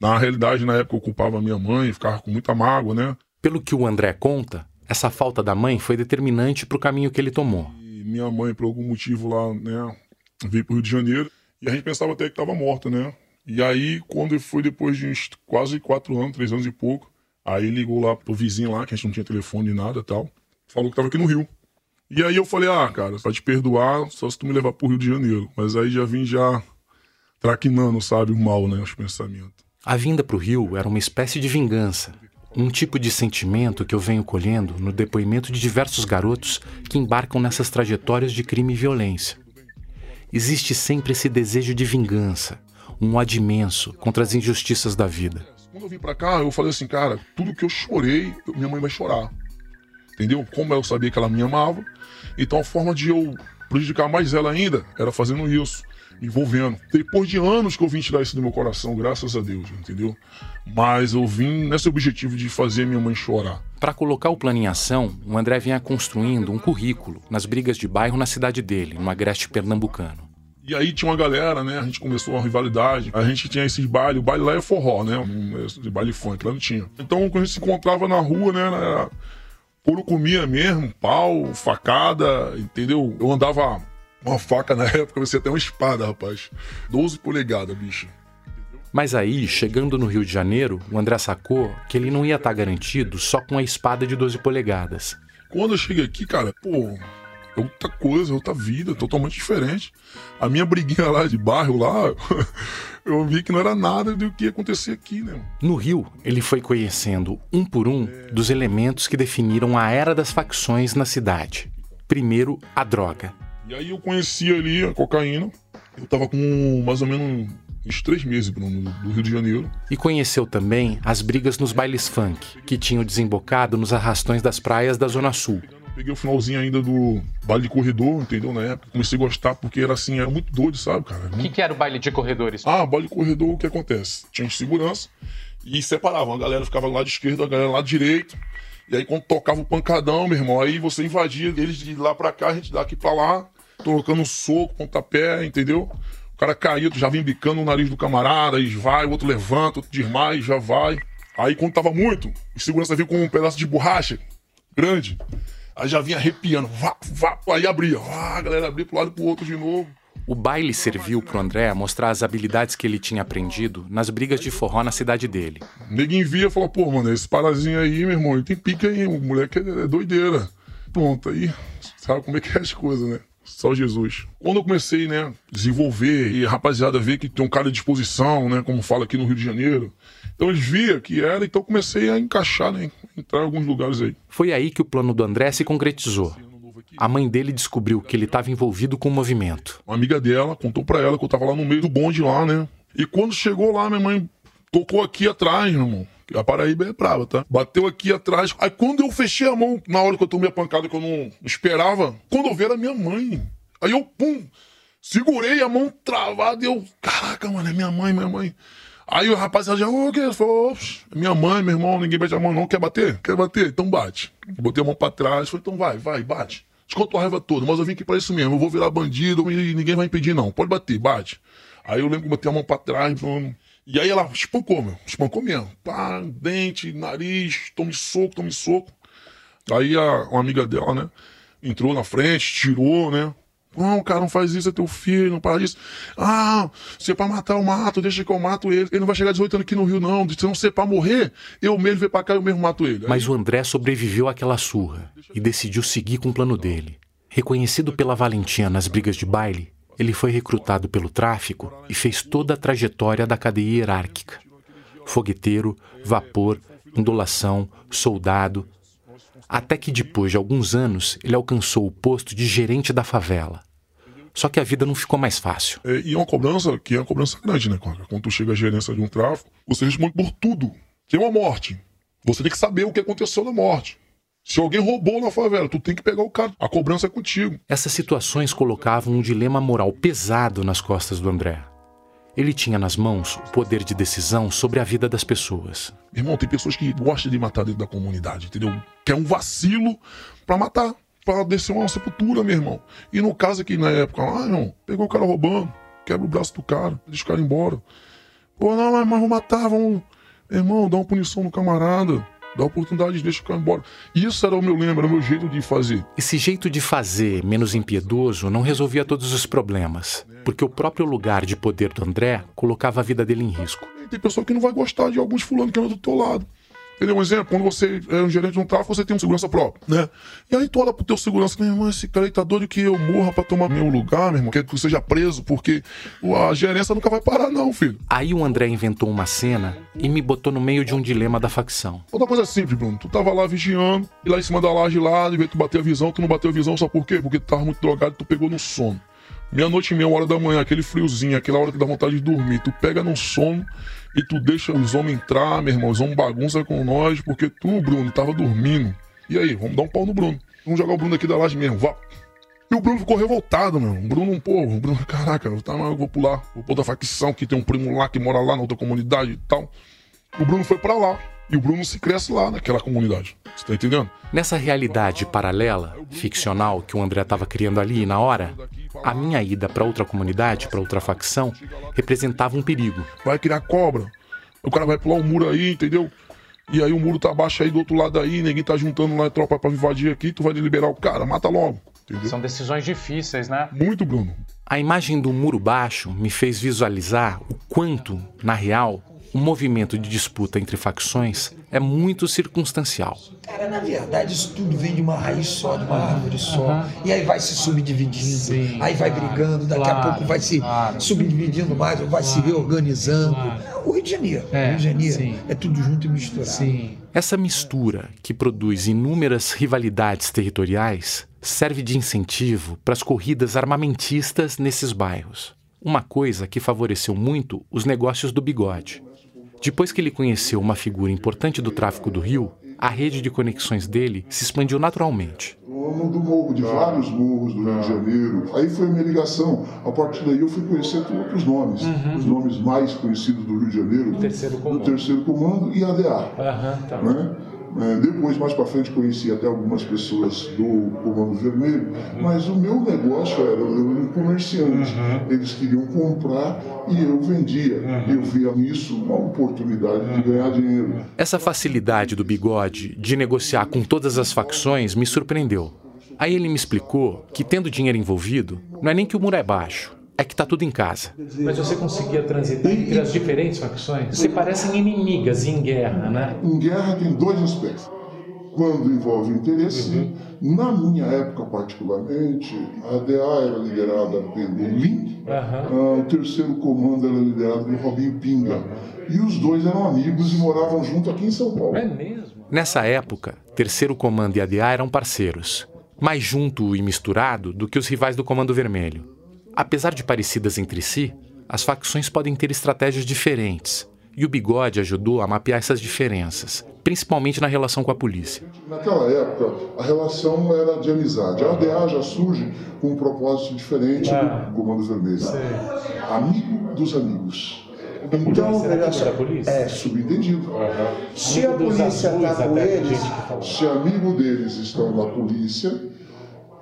Na realidade, na época eu culpava minha mãe, ficava com muita mágoa, né? Pelo que o André conta, essa falta da mãe foi determinante para o caminho que ele tomou. E minha mãe, por algum motivo lá, né, veio para o Rio de Janeiro e a gente pensava até que estava morta, né? E aí, quando foi depois de uns quase quatro anos, três anos e pouco, aí ligou lá pro vizinho lá, que a gente não tinha telefone nem nada tal, falou que estava aqui no Rio. E aí eu falei, ah, cara, pra te perdoar, só se tu me levar pro Rio de Janeiro. Mas aí já vim já traquinando, sabe, o mal, né, os pensamentos. A vinda pro Rio era uma espécie de vingança, um tipo de sentimento que eu venho colhendo no depoimento de diversos garotos que embarcam nessas trajetórias de crime e violência. Existe sempre esse desejo de vingança, um ódio imenso contra as injustiças da vida. Quando eu vim pra cá, eu falei assim, cara, tudo que eu chorei, minha mãe vai chorar. Entendeu? Como eu sabia que ela me amava, então a forma de eu prejudicar mais ela ainda era fazendo isso envolvendo. Depois de anos que eu vim tirar isso do meu coração, graças a Deus, entendeu? Mas eu vim nesse objetivo de fazer minha mãe chorar. Para colocar o plano em ação, o André vinha construindo um currículo nas brigas de bairro na cidade dele, no agreste pernambucano. E aí tinha uma galera, né? A gente começou uma rivalidade. A gente tinha esses bailes. O baile lá é forró, né? De baile funk, lá não tinha. Então, quando a gente se encontrava na rua, né? Era puro comia mesmo, pau, facada, entendeu? Eu andava uma faca na época, você até uma espada, rapaz. 12 polegadas, bicho. Mas aí, chegando no Rio de Janeiro, o André sacou que ele não ia estar garantido só com a espada de 12 polegadas. Quando eu cheguei aqui, cara, pô, é outra coisa, é outra vida, totalmente diferente. A minha briguinha lá de bairro lá, eu vi que não era nada do que ia acontecer aqui, né? No Rio, ele foi conhecendo um por um dos elementos que definiram a era das facções na cidade. Primeiro, a droga. E aí eu conheci ali a cocaína. Eu tava com mais ou menos uns três meses, Bruno, do Rio de Janeiro. E conheceu também as brigas nos bailes funk, que tinham desembocado nos arrastões das praias da Zona Sul. Peguei o finalzinho ainda do baile de corredor, entendeu? Na época. Comecei a gostar porque era assim, era muito doido, sabe, cara? O que, que, era o baile de corredores? Ah, baile de corredor, o que acontece? Tinha segurança e separavam. A galera ficava do lado esquerdo, a galera do lado direito. E aí quando tocava o pancadão, meu irmão, aí você invadia eles de lá pra cá, a gente daqui pra lá trocando soco, pontapé, entendeu? O cara caiu, já vem bicando o nariz do camarada, aí vai, o outro levanta, outro desmaia, já vai. Aí quando tava muito, o segurança viu com um pedaço de borracha grande. Aí já vinha arrepiando, vá, vá, aí abria, vá, a galera abria pro lado e pro outro de novo. O baile serviu pro André mostrar as habilidades que ele tinha aprendido nas brigas de forró na cidade dele. Ninguém via e falou, pô, mano, esse parazinho aí, meu irmão, ele tem pica aí, o moleque é doideira. Pronto, aí sabe como é que é as coisas, né? Só Jesus. Quando eu comecei, né, desenvolver e a rapaziada ver que tem um cara de disposição, né, como fala aqui no Rio de Janeiro, então eles via que era, então comecei a encaixar, né, entrar em alguns lugares aí. Foi aí que o plano do André se concretizou. A mãe dele descobriu que ele estava envolvido com o movimento. Uma amiga dela contou para ela que eu tava lá no meio do bonde lá, né? E quando chegou lá, minha mãe tocou aqui atrás, meu irmão. A Paraíba é brava, tá? Bateu aqui atrás. Aí quando eu fechei a mão, na hora que eu tomei a pancada que eu não esperava, quando eu vi era minha mãe. Aí eu, pum, segurei a mão travada e eu, caraca, mano, é minha mãe, minha mãe. Aí o rapaz já, o que? Falou, minha mãe, meu irmão, ninguém bate a mão não, quer bater? Quer bater? Então bate. botei a mão pra trás, falei, então vai, vai, bate. Descontou a raiva toda, mas eu vim aqui pra isso mesmo, eu vou virar bandido e ninguém vai impedir não, pode bater, bate. Aí eu lembro que botei a mão pra trás, mano. E aí ela espancou, meu. Espancou mesmo. Pá, dente, nariz, tome soco, tome soco. Aí a, uma amiga dela, né? Entrou na frente, tirou, né? Não, cara, não faz isso, é teu filho, não para disso. Ah, se é pra matar, eu mato, deixa que eu mato ele. Ele não vai chegar 18 anos aqui no Rio, não. Se não ser pra morrer, eu mesmo venho pra cá, eu mesmo mato ele. Mas o André sobreviveu àquela surra e decidiu seguir com o plano dele. Reconhecido pela valentia nas brigas de baile, ele foi recrutado pelo tráfico e fez toda a trajetória da cadeia hierárquica. fogueteiro, vapor, ondulação, soldado. Até que depois de alguns anos ele alcançou o posto de gerente da favela. Só que a vida não ficou mais fácil. É, e é uma cobrança que é uma cobrança grande, né, cara? Quando tu chega à gerência de um tráfico, você responde por tudo. Tem uma morte. Você tem que saber o que aconteceu na morte. Se alguém roubou na favela, tu tem que pegar o cara. A cobrança é contigo. Essas situações colocavam um dilema moral pesado nas costas do André. Ele tinha nas mãos o poder de decisão sobre a vida das pessoas. Irmão, tem pessoas que gostam de matar dentro da comunidade, entendeu? Que é um vacilo pra matar, pra descer uma sepultura, meu irmão. E no caso aqui na época, ah, irmão, pegou o cara roubando, quebra o braço do cara, deixa o cara embora. Pô, não, mas vamos matar, vamos. Irmão, dá uma punição no camarada. Dá oportunidade, deixa o cara embora. Isso era o meu lembro, era o meu jeito de fazer. Esse jeito de fazer, menos impiedoso, não resolvia todos os problemas, porque o próprio lugar de poder do André colocava a vida dele em risco. Tem pessoa que não vai gostar de alguns fulanos que andam do teu lado. Entendeu? Um exemplo, quando você é um gerente de um tráfico, você tem um segurança próprio, né? E aí tu olha pro teu segurança, meu irmão, esse cara aí tá doido que eu morra pra tomar meu lugar, meu irmão, quer que eu seja preso, porque a gerência nunca vai parar não, filho. Aí o André inventou uma cena e me botou no meio de um dilema da facção. Outra coisa simples, Bruno, tu tava lá vigiando, e lá em cima da laje lá, de ver tu bater a visão, tu não bateu a visão, só por quê? Porque tu tava muito drogado e tu pegou no sono. Meia-noite e meia, hora da manhã, aquele friozinho, aquela hora que dá vontade de dormir. Tu pega no sono e tu deixa os homens entrar, meu irmão. Os homens bagunça com nós, porque tu, Bruno, tava dormindo. E aí, vamos dar um pau no Bruno. Vamos jogar o Bruno aqui da laje mesmo, vá. E o Bruno ficou revoltado, meu. O Bruno, pô, o Bruno, caraca, tá, eu vou pular. Vou pôr da facção, que tem um primo lá que mora lá na outra comunidade e tal. O Bruno foi para lá. E o Bruno se cresce lá naquela comunidade. Você tá entendendo? Nessa realidade paralela, ficcional, que o André estava criando ali na hora, a minha ida para outra comunidade, para outra facção, representava um perigo. Vai criar cobra. O cara vai pular um muro aí, entendeu? E aí o muro tá baixo aí do outro lado aí, ninguém tá juntando lá tropa pra invadir aqui, tu vai liberar o cara, mata logo. Entendeu? São decisões difíceis, né? Muito, Bruno. A imagem do muro baixo me fez visualizar o quanto, na real, o movimento de disputa entre facções é muito circunstancial. Cara, na verdade, isso tudo vem de uma raiz só, de uma árvore só. E aí vai se subdividindo, Sim, aí vai brigando, daqui claro, a pouco vai se claro. subdividindo mais, ou vai se reorganizando. O Rio de Janeiro, É, o Rio de Janeiro sim. é tudo junto e misturado. Sim. Essa mistura, que produz inúmeras rivalidades territoriais, serve de incentivo para as corridas armamentistas nesses bairros. Uma coisa que favoreceu muito os negócios do bigode. Depois que ele conheceu uma figura importante do tráfico do Rio, a rede de conexões dele se expandiu naturalmente. Dono do morro, de vários morros do Rio de Janeiro. Aí foi a minha ligação. A partir daí eu fui conhecer outros nomes. Os nomes mais conhecidos do Rio de Janeiro. Uhum. terceiro comando. Do terceiro comando e ADA. Aham, tá. né? É, Depois, mais para frente, conheci até algumas pessoas do Comando Vermelho, Uhum. mas o meu negócio era, eu era um comerciante. Eles queriam comprar e eu vendia. Uhum. Eu via nisso uma oportunidade de ganhar dinheiro. Essa facilidade do bigode de negociar com todas as facções me surpreendeu. Aí ele me explicou que, tendo dinheiro envolvido, não é nem que o muro é baixo, é que tá tudo em casa. Mas você conseguia transitar entre as diferentes facções? Se parecem inimigas em guerra, né? Em guerra tem dois aspectos. Quando envolve interesse, na minha época particularmente, a DA era liderada pelo Lin, ah, o terceiro comando era liderado pelo Robinho Pinga. E os dois eram amigos e moravam junto aqui em São Paulo. É mesmo? Nessa época, Terceiro Comando e ADA eram parceiros, mais junto e misturado do que os rivais do Comando Vermelho. Apesar de parecidas entre si, as facções podem ter estratégias diferentes, e o Bigode ajudou a mapear essas diferenças, principalmente na relação com a polícia. Naquela época, a relação era de amizade. A ADA já surge com um propósito diferente do Comando Vermelho. Amigo dos amigos. Então, veja é é subentendido. Se a polícia está com eles, se amigo deles estão na polícia,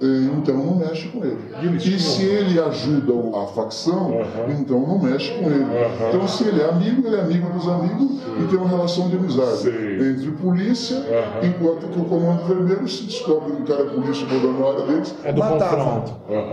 então não mexe com ele. E se ele ajuda a facção, então não mexe com ele. Então, se ele é amigo, ele é amigo dos amigos e tem uma relação de amizade entre polícia, enquanto que o Comando Vermelho se descobre que o cara é polícia morando na área deles, É matava.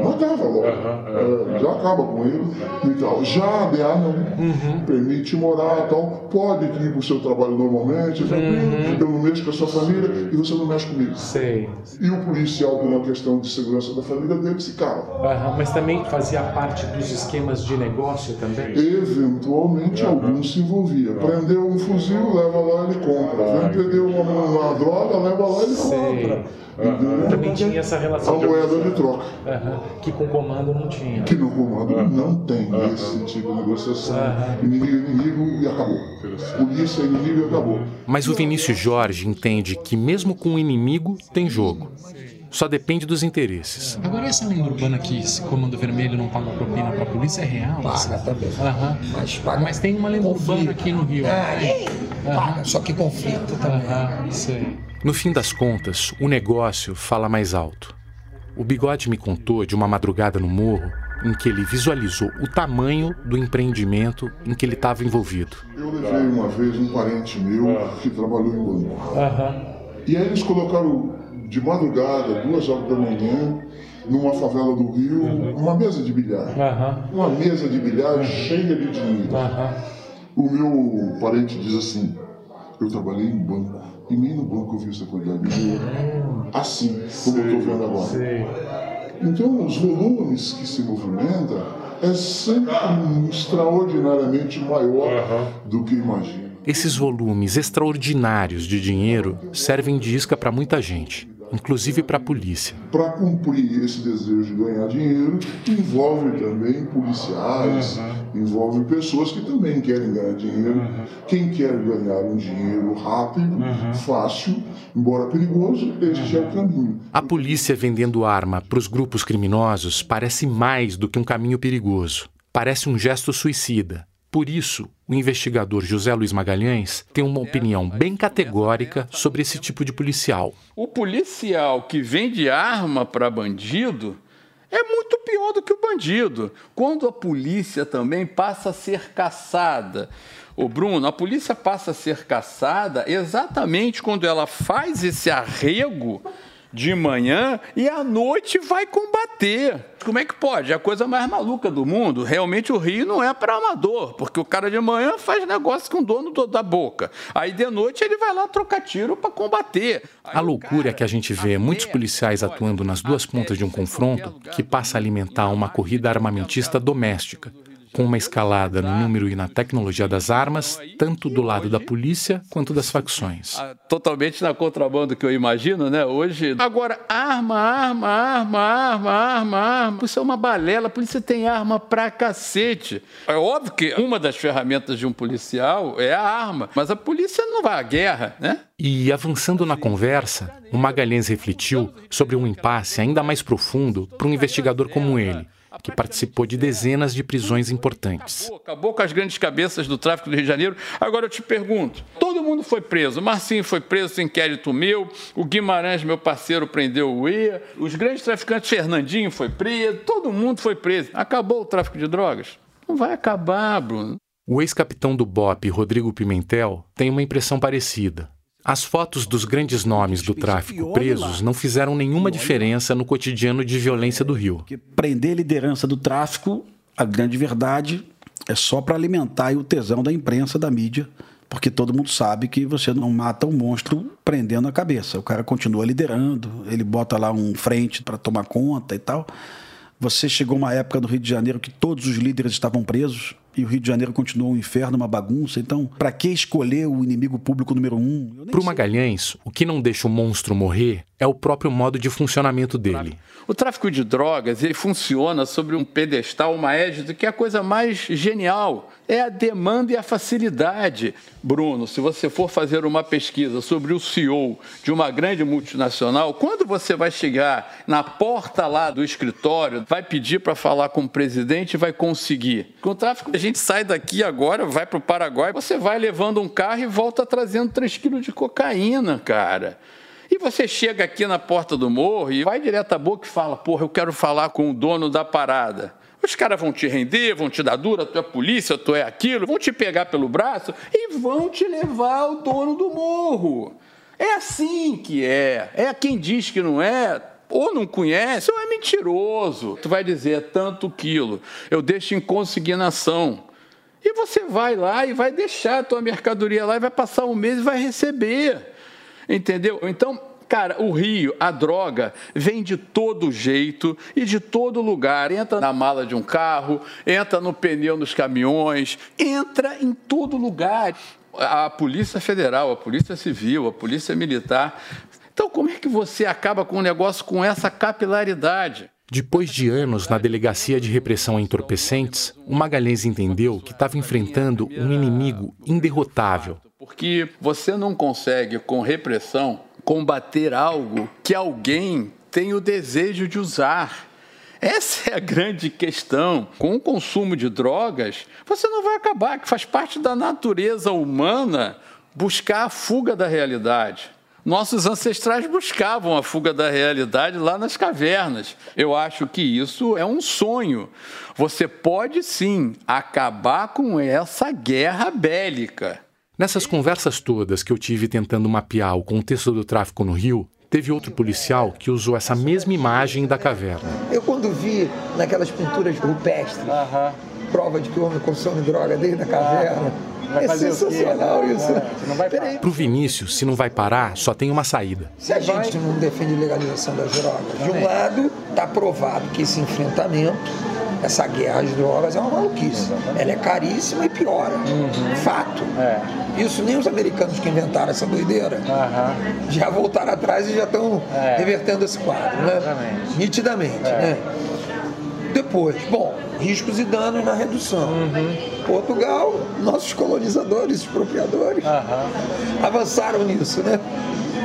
Matava logo. É, já acaba com ele e tal. Já a ADA não. Uhum. Permite morar e tal. Pode ir para o seu trabalho normalmente, tranquilo. Eu não mexo com a sua família e você não mexe comigo. Sei. E o policial, por uma questão questão de segurança da família dele, se cala. Uhum, mas também fazia parte dos esquemas de negócio também? Eventualmente uhum. alguns se envolvia. Prendeu um fuzil, leva lá ele compra. Ah, Prendeu uma, uma, droga, leva lá ele Sei. compra. Uhum. Também tinha essa relação. A moeda de troca. Uhum. Que com comando não tinha. Que no comando uhum. não tem esse tipo de negociação. Inimigo é inimigo e acabou. Polícia é inimigo e acabou. Mas o Vinícius Jorge entende que mesmo com o inimigo tem jogo. Só depende dos interesses. Agora essa lenda urbana que esse Comando Vermelho não paga propina para a polícia é real? Paga também. Uhum. Mas, paga Mas tem uma lenda conflito. urbana aqui no Rio. É, uhum. paga, só que conflito também. Uhum. Sei. No fim das contas, o negócio fala mais alto. O Bigode me contou de uma madrugada no morro em que ele visualizou o tamanho do empreendimento em que ele estava envolvido. Eu levei uma vez um parente meu que trabalhou em banco. Uhum. E aí eles colocaram de madrugada, duas horas da manhã, numa favela do Rio, uma mesa de bilhar. Uhum. Uma mesa de bilhar cheia de dinheiro. O meu parente diz assim: Eu trabalhei em banco e nem no banco eu vi essa quantidade de dinheiro. Assim, como eu estou vendo agora. Então, os volumes que se movimentam é sempre extraordinariamente maior do que imagina. Esses volumes extraordinários de dinheiro servem de isca para muita gente inclusive para a polícia. Para cumprir esse desejo de ganhar dinheiro, envolve também policiais, uhum. envolve pessoas que também querem ganhar dinheiro. Uhum. Quem quer ganhar um dinheiro rápido, uhum. fácil, embora perigoso, este é o caminho. A polícia vendendo arma para os grupos criminosos parece mais do que um caminho perigoso. Parece um gesto suicida por isso, o investigador José Luiz Magalhães tem uma opinião bem categórica sobre esse tipo de policial. O policial que vende arma para bandido é muito pior do que o bandido. Quando a polícia também passa a ser caçada. O Bruno, a polícia passa a ser caçada exatamente quando ela faz esse arrego de manhã e à noite vai combater. Como é que pode? É a coisa mais maluca do mundo. Realmente o Rio não é para amador, porque o cara de manhã faz negócio com o dono da boca. Aí de noite ele vai lá trocar tiro para combater. Aí a loucura cara, é que a gente vê muitos policiais atuando nas duas pontas de um confronto que passa a alimentar uma corrida armamentista doméstica com uma escalada no número e na tecnologia das armas, tanto do lado da polícia quanto das facções. Ah, totalmente na contrabando que eu imagino, né? Hoje. Agora, arma, arma, arma, arma, arma, arma. Isso é uma balela. A polícia tem arma pra cacete. É óbvio que uma das ferramentas de um policial é a arma, mas a polícia não vai à guerra, né? E avançando na conversa, o Magalhães refletiu sobre um impasse ainda mais profundo para um investigador como ele que participou de dezenas de prisões importantes. Acabou, acabou, com as grandes cabeças do tráfico do Rio de Janeiro. Agora eu te pergunto: todo mundo foi preso. Marcinho foi preso sem inquérito meu, o Guimarães, meu parceiro, prendeu o E, os grandes traficantes, Fernandinho foi preso, todo mundo foi preso. Acabou o tráfico de drogas? Não vai acabar, Bruno. O ex-capitão do BOP, Rodrigo Pimentel, tem uma impressão parecida. As fotos dos grandes nomes do tráfico presos não fizeram nenhuma diferença no cotidiano de violência do Rio. Prender a liderança do tráfico, a grande verdade, é só para alimentar o tesão da imprensa, da mídia, porque todo mundo sabe que você não mata um monstro prendendo a cabeça. O cara continua liderando, ele bota lá um frente para tomar conta e tal. Você chegou uma época no Rio de Janeiro que todos os líderes estavam presos e o Rio de Janeiro continuou um inferno, uma bagunça. Então, para que escolher o inimigo público número um? Para o Magalhães, o que não deixa o monstro morrer é o próprio modo de funcionamento dele. O tráfico de drogas ele funciona sobre um pedestal, uma égide, que é a coisa mais genial. É a demanda e a facilidade. Bruno, se você for fazer uma pesquisa sobre o CEO de uma grande multinacional, quando você vai chegar na porta lá do escritório, vai pedir para falar com o presidente e vai conseguir. Com o tráfico, a gente sai daqui agora, vai para o Paraguai, você vai levando um carro e volta trazendo 3 quilos de cocaína, cara. E você chega aqui na porta do morro e vai direto à boca e fala: Porra, eu quero falar com o dono da parada. Os caras vão te render, vão te dar dura, tu é polícia, tu é aquilo, vão te pegar pelo braço e vão te levar ao dono do morro. É assim que é. É quem diz que não é, ou não conhece, ou é mentiroso. Tu vai dizer, é tanto quilo, eu deixo em consignação. E você vai lá e vai deixar a tua mercadoria lá e vai passar um mês e vai receber. Entendeu? Então, Cara, o Rio, a droga, vem de todo jeito e de todo lugar. Entra na mala de um carro, entra no pneu dos caminhões, entra em todo lugar. A Polícia Federal, a Polícia Civil, a Polícia Militar. Então, como é que você acaba com um negócio com essa capilaridade? Depois de anos na Delegacia de Repressão a Entorpecentes, o Magalhães entendeu que estava enfrentando um inimigo inderrotável. Porque você não consegue, com repressão, combater algo que alguém tem o desejo de usar. Essa é a grande questão. Com o consumo de drogas, você não vai acabar, que faz parte da natureza humana buscar a fuga da realidade. Nossos ancestrais buscavam a fuga da realidade lá nas cavernas. Eu acho que isso é um sonho. Você pode sim acabar com essa guerra bélica. Nessas conversas todas que eu tive tentando mapear o contexto do tráfico no Rio, teve outro policial que usou essa mesma imagem da caverna. Eu quando vi naquelas pinturas rupestres, prova de que o homem consome droga desde a caverna, é sensacional isso. É, Para o Vinícius, se não vai parar, só tem uma saída. Se a gente não defende legalização das drogas, de um lado, está provado que esse enfrentamento, essa guerra às drogas é uma maluquice. Ela é caríssima e piora. Uhum. Fato. É. Isso nem os americanos que inventaram essa doideira já voltaram atrás e já estão É. revertendo esse quadro, né? Exatamente. Nitidamente, É. né? Depois, bom, riscos e danos na redução. Portugal, nossos colonizadores, expropriadores, avançaram nisso, né?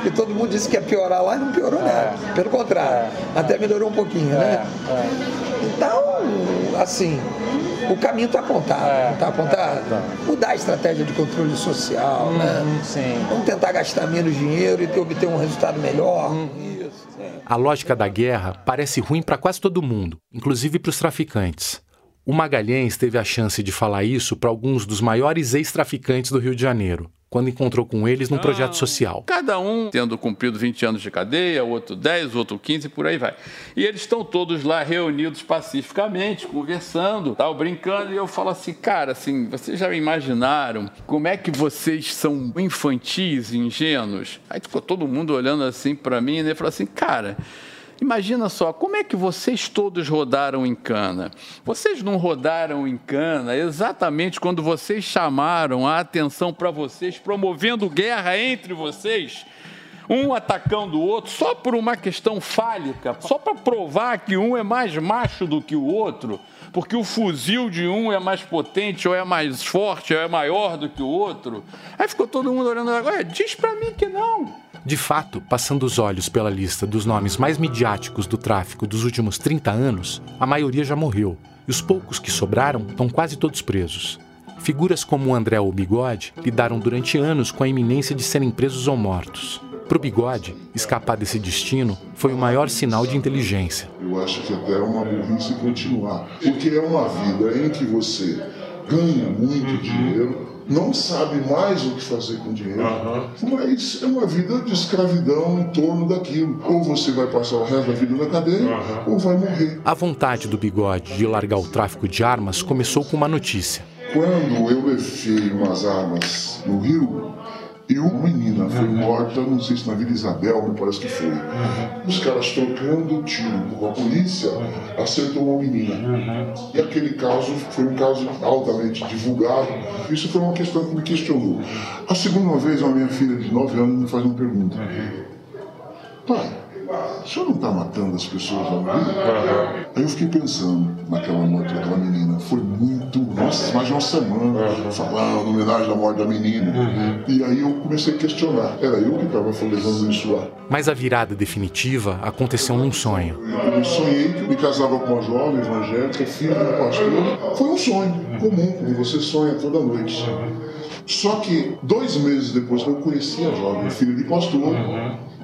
E todo mundo disse que ia piorar lá e não piorou nada. Pelo contrário, até melhorou um pouquinho, né? Então, assim, o caminho está apontado, não está apontado? Mudar a estratégia de controle social, né? Sim. Vamos tentar gastar menos dinheiro e ter, obter um resultado melhor. Isso. A lógica da guerra parece ruim para quase todo mundo, inclusive para os traficantes. O Magalhães teve a chance de falar isso para alguns dos maiores ex-traficantes do Rio de Janeiro, quando encontrou com eles num projeto social. Cada um tendo cumprido 20 anos de cadeia, outro 10, outro 15, por aí vai. E eles estão todos lá reunidos pacificamente, conversando, tal, brincando, e eu falo assim, cara, assim, vocês já imaginaram como é que vocês são infantis e ingênuos? Aí ficou todo mundo olhando assim para mim, né? E falou assim, cara, Imagina só, como é que vocês todos rodaram em cana? Vocês não rodaram em cana exatamente quando vocês chamaram a atenção para vocês, promovendo guerra entre vocês? Um atacando o outro só por uma questão fálica, só para provar que um é mais macho do que o outro, porque o fuzil de um é mais potente, ou é mais forte, ou é maior do que o outro. Aí ficou todo mundo olhando agora, diz para mim que não. De fato, passando os olhos pela lista dos nomes mais midiáticos do tráfico dos últimos 30 anos, a maioria já morreu, e os poucos que sobraram estão quase todos presos. Figuras como o André ou Bigode lidaram durante anos com a iminência de serem presos ou mortos. Para o Bigode, escapar desse destino foi o maior sinal de inteligência. Eu acho que até é uma burrice continuar. Porque é uma vida em que você ganha muito dinheiro, não sabe mais o que fazer com o dinheiro, mas é uma vida de escravidão em torno daquilo. Ou você vai passar o resto da vida na cadeia, ou vai morrer. A vontade do Bigode de largar o tráfico de armas começou com uma notícia. Quando eu levei umas armas no Rio, e uma menina foi morta, não sei se na Vila Isabel, me parece que foi. Os caras trocando tiro com a polícia, acertou uma menina. E aquele caso foi um caso altamente divulgado. Isso foi uma questão que me questionou. A segunda vez, uma minha filha de 9 anos me faz uma pergunta. Pai, o senhor não está matando as pessoas Rio? Aí eu fiquei pensando naquela morte daquela menina. Foi muito, nossa, mais de uma semana falando, homenagem da morte da menina. E aí eu comecei a questionar. Era eu que estava levando isso lá. Mas a virada definitiva aconteceu num sonho. Eu sonhei que eu me casava com uma jovem evangélica, filha de um pastor. Foi um sonho comum, como você sonha toda noite. Só que dois meses depois eu conheci a jovem, filha de pastor.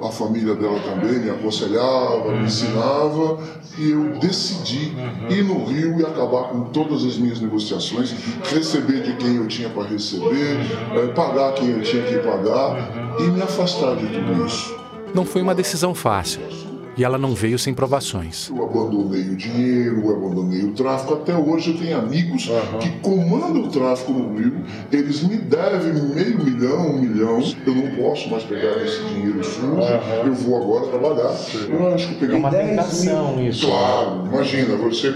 A família dela também me aconselhava, me ensinava. E eu decidi ir no Rio e acabar com todas as minhas negociações, receber de quem eu tinha para receber, eh, pagar quem eu tinha que pagar e me afastar de tudo isso. Não foi uma decisão fácil. E ela não veio sem provações. Eu abandonei o dinheiro, eu abandonei o tráfico. Até hoje eu tenho amigos uhum. que comandam o tráfico comigo. Eles me devem meio milhão, um milhão. Eu não posso mais pegar esse dinheiro sujo. Uhum. Eu vou agora trabalhar. Eu acho que eu peguei é uma tentação mil. isso. Claro, imagina, você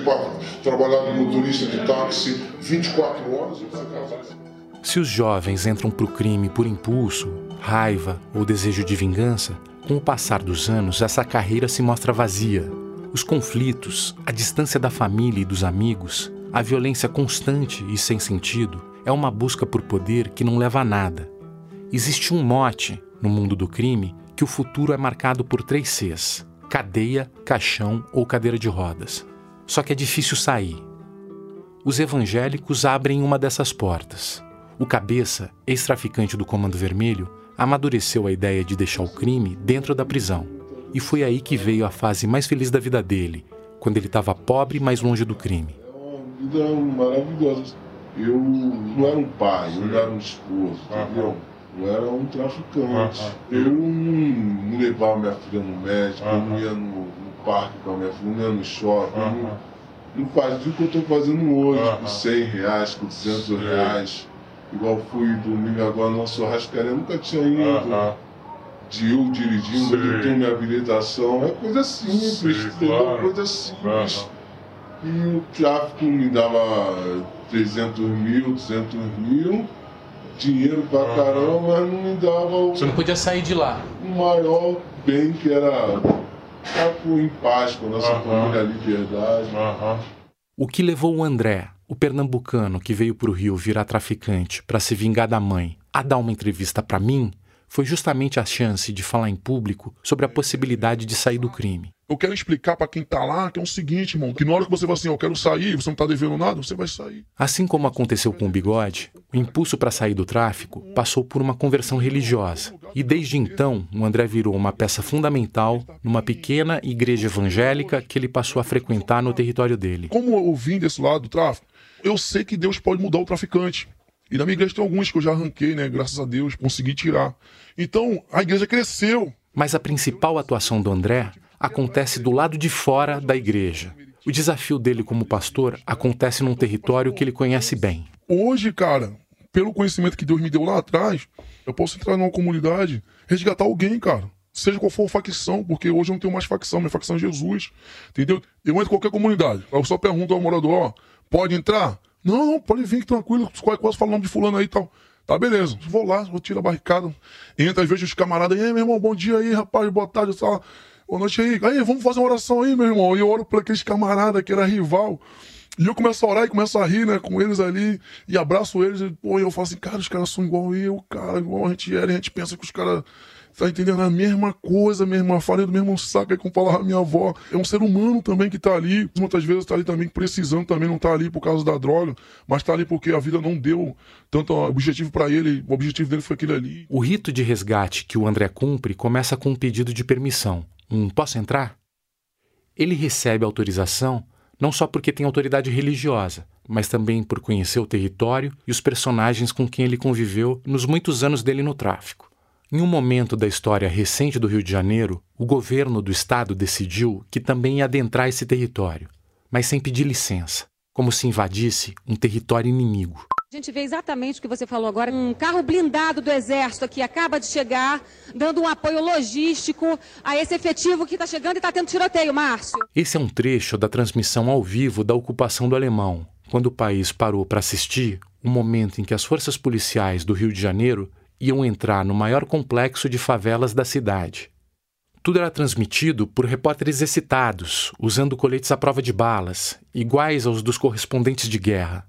trabalhar como motorista de táxi 24 horas. Se os jovens entram para o crime por impulso, raiva ou desejo de vingança, com o passar dos anos, essa carreira se mostra vazia. Os conflitos, a distância da família e dos amigos, a violência constante e sem sentido é uma busca por poder que não leva a nada. Existe um mote no mundo do crime que o futuro é marcado por três Cs: cadeia, caixão ou cadeira de rodas. Só que é difícil sair. Os evangélicos abrem uma dessas portas. O cabeça, ex-traficante do Comando Vermelho, amadureceu a ideia de deixar o crime dentro da prisão. E foi aí que veio a fase mais feliz da vida dele, quando ele estava pobre, mais longe do crime. É uma vida maravilhosa. Eu não era um pai, eu não era um esposo, entendeu? Eu era um traficante. Eu não, levava minha filha no médico, eu não ia no, no parque com a minha filha, não ia no shopping. Não, não fazia o que eu estou fazendo hoje, com 100 reais, com 200 reais. Igual fui domingo agora na churrascaria, nunca tinha ido. Uh -huh. De eu dirigindo, de ter minha habilitação. É coisa simples, Sim, claro. coisa simples. Uh -huh. E o tráfico me dava 300 mil, 200 mil, dinheiro pra uh -huh. caramba, mas não me dava. Você não podia sair de lá. O maior bem que era estar em paz com a nossa família, a liberdade. O que levou o André o pernambucano que veio para o Rio virar traficante para se vingar da mãe a dar uma entrevista para mim foi justamente a chance de falar em público sobre a possibilidade de sair do crime. Eu quero explicar para quem tá lá que é o seguinte, irmão, que na hora que você vai assim, eu quero sair, você não tá devendo nada, você vai sair. Assim como aconteceu com o Bigode, o impulso para sair do tráfico passou por uma conversão religiosa. E desde então, o André virou uma peça fundamental numa pequena igreja evangélica que ele passou a frequentar no território dele. Como eu vim desse lado do tráfico, eu sei que Deus pode mudar o traficante. E na minha igreja tem alguns que eu já arranquei, né? Graças a Deus, consegui tirar. Então, a igreja cresceu. Mas a principal atuação do André acontece do lado de fora da igreja. O desafio dele como pastor acontece num território que ele conhece bem. Hoje, cara, pelo conhecimento que Deus me deu lá atrás, eu posso entrar numa comunidade, resgatar alguém, cara. Seja qual for a facção, porque hoje eu não tenho mais facção, minha facção é Jesus. Entendeu? Eu entro em qualquer comunidade. Eu só pergunto ao morador, ó, Pode entrar? Não, não, pode vir, tranquilo. Quase, quase fala o nome de fulano aí e tal. Tá, beleza. Vou lá, vou tirar a barricada. Entra, vezes, os camaradas. aí, meu irmão, bom dia aí, rapaz, boa tarde. Tá. Boa noite aí. Aí, vamos fazer uma oração aí, meu irmão. E eu oro para aqueles camaradas que era rival. E eu começo a orar e começo a rir, né, com eles ali. E abraço eles. E, pô, e eu falo assim, cara, os caras são igual eu, cara. Igual a gente era. E a gente pensa que os caras Tá entendendo? A mesma coisa, mesmo, irmã. Farinha do mesmo saco, é como falava a minha avó. É um ser humano também que tá ali. Muitas vezes tá ali também precisando, também não tá ali por causa da droga, mas tá ali porque a vida não deu tanto objetivo para ele. O objetivo dele foi aquele ali. O rito de resgate que o André cumpre começa com um pedido de permissão. Um posso entrar? Ele recebe autorização não só porque tem autoridade religiosa, mas também por conhecer o território e os personagens com quem ele conviveu nos muitos anos dele no tráfico. Em um momento da história recente do Rio de Janeiro, o governo do estado decidiu que também ia adentrar esse território, mas sem pedir licença, como se invadisse um território inimigo. A gente vê exatamente o que você falou agora. Um carro blindado do Exército aqui acaba de chegar, dando um apoio logístico a esse efetivo que está chegando e está tendo tiroteio, Márcio. Esse é um trecho da transmissão ao vivo da ocupação do Alemão, quando o país parou para assistir o momento em que as forças policiais do Rio de Janeiro iam entrar no maior complexo de favelas da cidade. Tudo era transmitido por repórteres excitados, usando coletes à prova de balas, iguais aos dos correspondentes de guerra.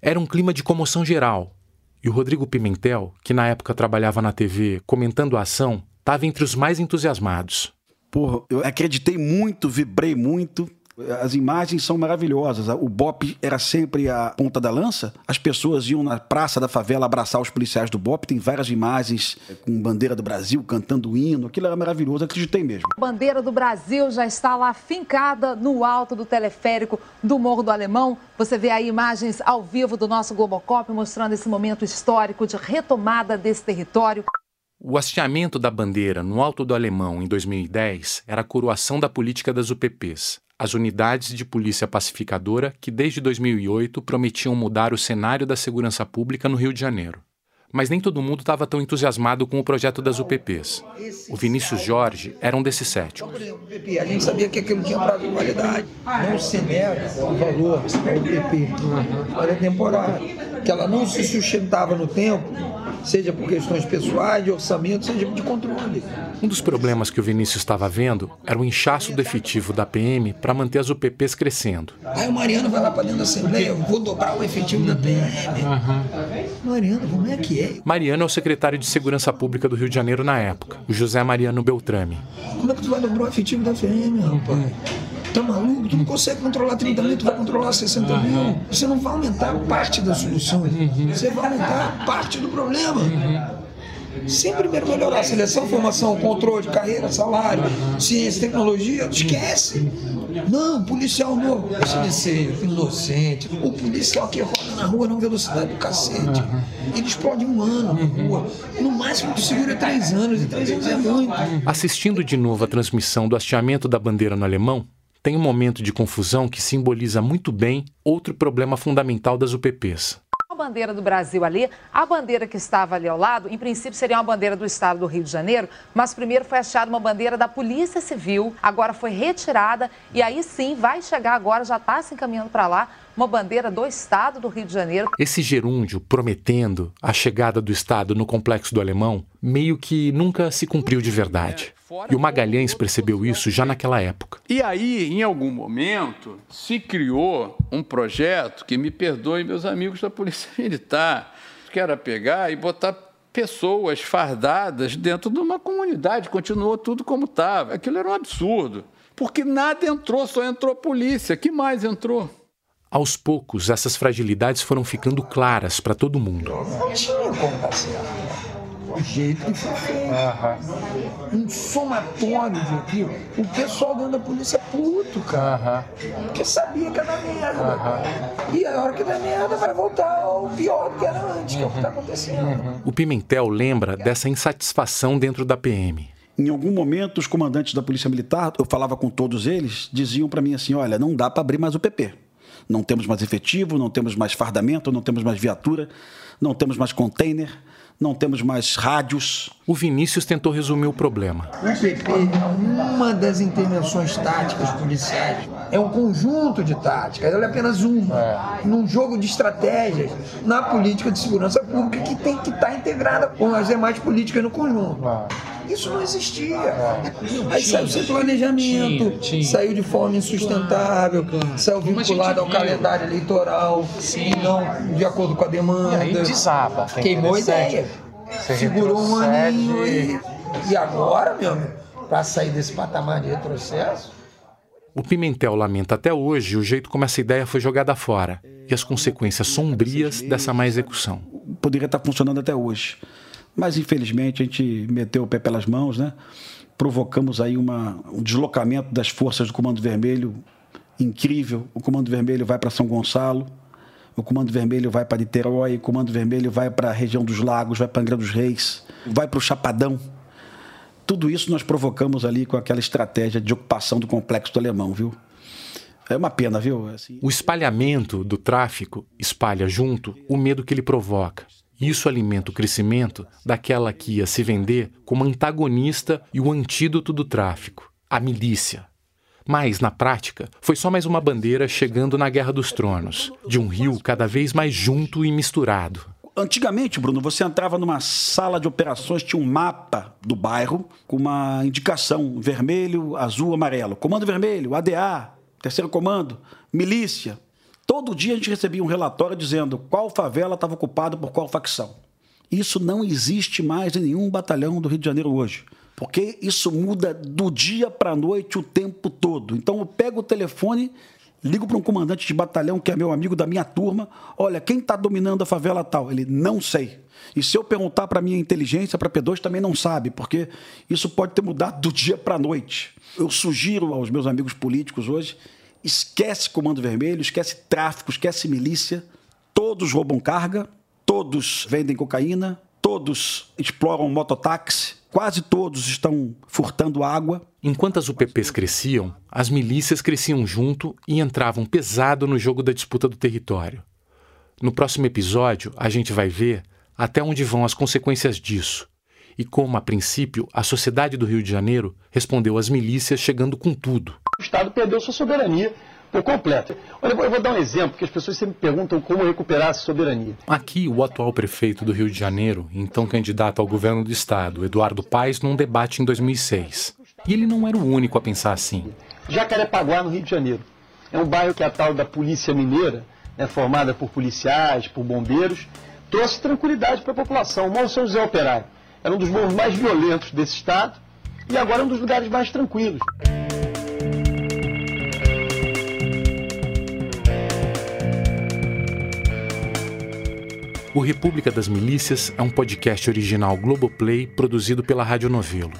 Era um clima de comoção geral, e o Rodrigo Pimentel, que na época trabalhava na TV comentando a ação, estava entre os mais entusiasmados. Porra, eu acreditei muito, vibrei muito, as imagens são maravilhosas. O BOP era sempre a ponta da lança. As pessoas iam na praça da favela abraçar os policiais do BOP. Tem várias imagens com bandeira do Brasil cantando o hino. Aquilo era maravilhoso, acreditei mesmo. A bandeira do Brasil já está lá fincada no alto do teleférico do Morro do Alemão. Você vê aí imagens ao vivo do nosso Globocop mostrando esse momento histórico de retomada desse território. O hasteamento da bandeira no Alto do Alemão em 2010 era a coroação da política das UPPs, as unidades de polícia pacificadora que desde 2008 prometiam mudar o cenário da segurança pública no Rio de Janeiro. Mas nem todo mundo estava tão entusiasmado com o projeto das UPPs. O Vinícius Jorge era um desses céticos. A gente sabia que aquilo tinha prazo de validade. Não se nega o valor da UPP, ela é temporária, que ela não se sustentava no tempo, seja por questões pessoais, de orçamento, seja de controle. Um dos problemas que o Vinícius estava vendo era o inchaço do efetivo da PM para manter as UPPs crescendo. Aí o Mariano vai lá para dentro da Assembleia, eu vou dobrar o efetivo da PM. Mariano, como é que é? Mariano é o secretário de Segurança Pública do Rio de Janeiro na época, o José Mariano Beltrame. Como é que tu vai dobrar o efetivo da PM, rapaz? Tá maluco? Tu não consegue controlar 30 mil, tu vai controlar 60 mil. Você não vai aumentar parte da solução, você vai aumentar parte do problema. Sem primeiro melhorar a seleção, formação, controle, carreira, salário, ciência, tecnologia, esquece. Não, policial novo, deixa de ser inocente. O policial que roda na rua não velocidade do cacete. Ele explode um ano na rua. No máximo que segura é três anos, e três anos é muito. Assistindo de novo a transmissão do hasteamento da bandeira no alemão, tem um momento de confusão que simboliza muito bem outro problema fundamental das UPPs. Bandeira do Brasil ali, a bandeira que estava ali ao lado, em princípio seria uma bandeira do estado do Rio de Janeiro, mas primeiro foi achada uma bandeira da Polícia Civil, agora foi retirada e aí sim vai chegar agora, já está se encaminhando para lá, uma bandeira do estado do Rio de Janeiro. Esse gerúndio prometendo a chegada do estado no complexo do Alemão meio que nunca se cumpriu de verdade. E o Magalhães percebeu isso já naquela época. E aí, em algum momento, se criou um projeto que me perdoem meus amigos da Polícia Militar, que era pegar e botar pessoas fardadas dentro de uma comunidade, continuou tudo como estava. Aquilo era um absurdo, porque nada entrou, só entrou polícia. Que mais entrou? Aos poucos, essas fragilidades foram ficando claras para todo mundo. Não tinha como dar certo. O jeito que foi feito. Um somatório de aquilo. O pessoal dentro da polícia é puto, cara. Porque sabia que ia dar merda. E a hora que der merda vai voltar ao pior do que era antes, que é o que está acontecendo. O Pimentel lembra dessa insatisfação dentro da PM. Em algum momento, os comandantes da Polícia Militar, eu falava com todos eles, diziam para mim assim: olha, não dá para abrir mais o PP. Não temos mais efetivo, não temos mais fardamento, não temos mais viatura, não temos mais container, não temos mais rádios. O Vinícius tentou resumir o problema. O PP é uma das intervenções táticas policiais. É um conjunto de táticas, ela é apenas uma. Num jogo de estratégias na política de segurança pública que tem que estar integrada com as demais políticas no conjunto. Isso não existia. Aí saiu sem planejamento, saiu de forma insustentável, saiu vinculado ao calendário eleitoral, e não de acordo com a demanda. E aí desaba. tem Queimou a ideia. Segurou um aninho e, e agora, meu amigo, para sair desse patamar de retrocesso, O Pimentel lamenta até hoje o jeito como essa ideia foi jogada fora e as consequências sombrias dessa má execução. Poderia estar funcionando até hoje. Mas, infelizmente, a gente meteu o pé pelas mãos, né? Provocamos aí uma, um deslocamento das forças do Comando Vermelho incrível. O Comando Vermelho vai para São Gonçalo, o Comando Vermelho vai para Niterói, o Comando Vermelho vai para a região dos Lagos, vai para Angra dos Reis, vai para o Chapadão. Tudo isso nós provocamos ali com aquela estratégia de ocupação do complexo do Alemão, viu? É uma pena, viu? Assim, O espalhamento do tráfico espalha junto o medo que ele provoca. Isso alimenta o crescimento daquela que ia se vender como antagonista e o antídoto do tráfico, a milícia. Mas, na prática, foi só mais uma bandeira chegando na Guerra dos Tronos, de um rio cada vez mais junto e misturado. Antigamente, Bruno, você entrava numa sala de operações, tinha um mapa do bairro com uma indicação vermelho, azul, amarelo. Comando vermelho, ADA, terceiro comando, milícia. Todo dia a gente recebia um relatório dizendo qual favela estava ocupada por qual facção. Isso não existe mais em nenhum batalhão do Rio de Janeiro hoje. Porque isso muda do dia para a noite o tempo todo. Então eu pego o telefone, ligo para um comandante de batalhão que é meu amigo da minha turma. Olha, quem está dominando a favela tal? Ele não sei. E se eu perguntar para minha inteligência, para P2 também não sabe, porque isso pode ter mudado do dia para a noite. Eu sugiro aos meus amigos políticos hoje: esquece Comando Vermelho, esquece tráfico, esquece milícia. Todos roubam carga, todos vendem cocaína, todos exploram mototáxi, quase todos estão furtando água. Enquanto as UPPs cresciam, as milícias cresciam junto e entravam pesado no jogo da disputa do território. No próximo episódio, a gente vai ver até onde vão as consequências disso e como, a princípio, a sociedade do Rio de Janeiro respondeu às milícias chegando com tudo. O Estado perdeu sua soberania por completo. Olha, eu vou dar um exemplo, que as pessoas sempre perguntam como recuperar essa soberania. Aqui, o atual prefeito do Rio de Janeiro, então candidato ao governo do Estado, Eduardo Paes, num debate em 2006. E ele não era o único a pensar assim. Jacarepaguá, no Rio de Janeiro. É um bairro que é a tal da Polícia Mineira, né, formada por policiais, por bombeiros, trouxe tranquilidade para a população. O Morro São José Operário era um dos morros mais violentos desse estado e agora é um dos lugares mais tranquilos. O República das Milícias é um podcast original Globoplay produzido pela Rádio Novelo.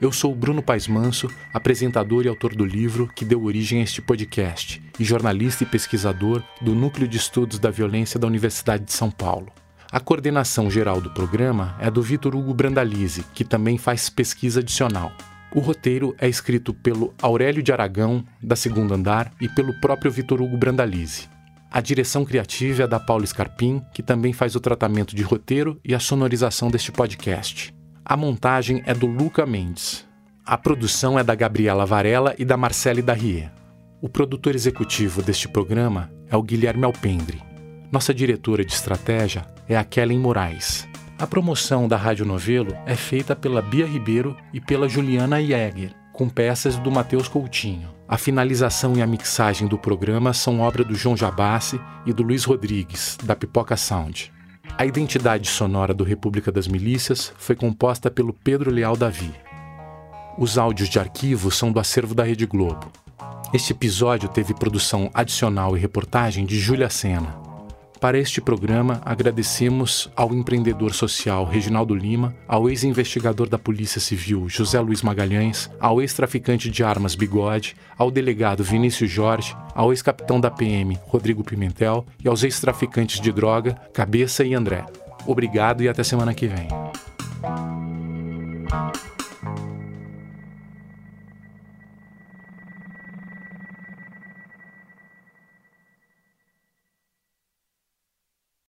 Eu sou Bruno Paes Manso, apresentador e autor do livro que deu origem a este podcast, e jornalista e pesquisador do Núcleo de Estudos da Violência da Universidade de São Paulo. A coordenação geral do programa é do Vitor Hugo Brandalize, que também faz pesquisa adicional. O roteiro é escrito pelo Aurélio de Aragão, da Segunda Andar, e pelo próprio Vitor Hugo Brandalize. A direção criativa é da Paula Scarpim, que também faz o tratamento de roteiro e a sonorização deste podcast. A montagem é do Luca Mendes. A produção é da Gabriela Varela e da Marcele Darrier. O produtor executivo deste programa é o Guilherme Alpendre. Nossa diretora de estratégia é a Kellen Moraes. A promoção da Rádio Novelo é feita pela Bia Ribeiro e pela Juliana Jäger, com peças do Matheus Coutinho. A finalização e a mixagem do programa são obra do João Jabassi e do Luiz Rodrigues, da Pipoca Sound. A identidade sonora do República das Milícias foi composta pelo Pedro Leal Davi. Os áudios de arquivo são do acervo da Rede Globo. Este episódio teve produção adicional e reportagem de Júlia Sena. Para este programa, agradecemos ao empreendedor social Reginaldo Lima, ao ex-investigador da Polícia Civil José Luiz Magalhães, ao ex-traficante de armas Bigode, ao delegado Vinícius Jorge, ao ex-capitão da PM Rodrigo Pimentel e aos ex-traficantes de droga Cabeça e André. Obrigado e até semana que vem.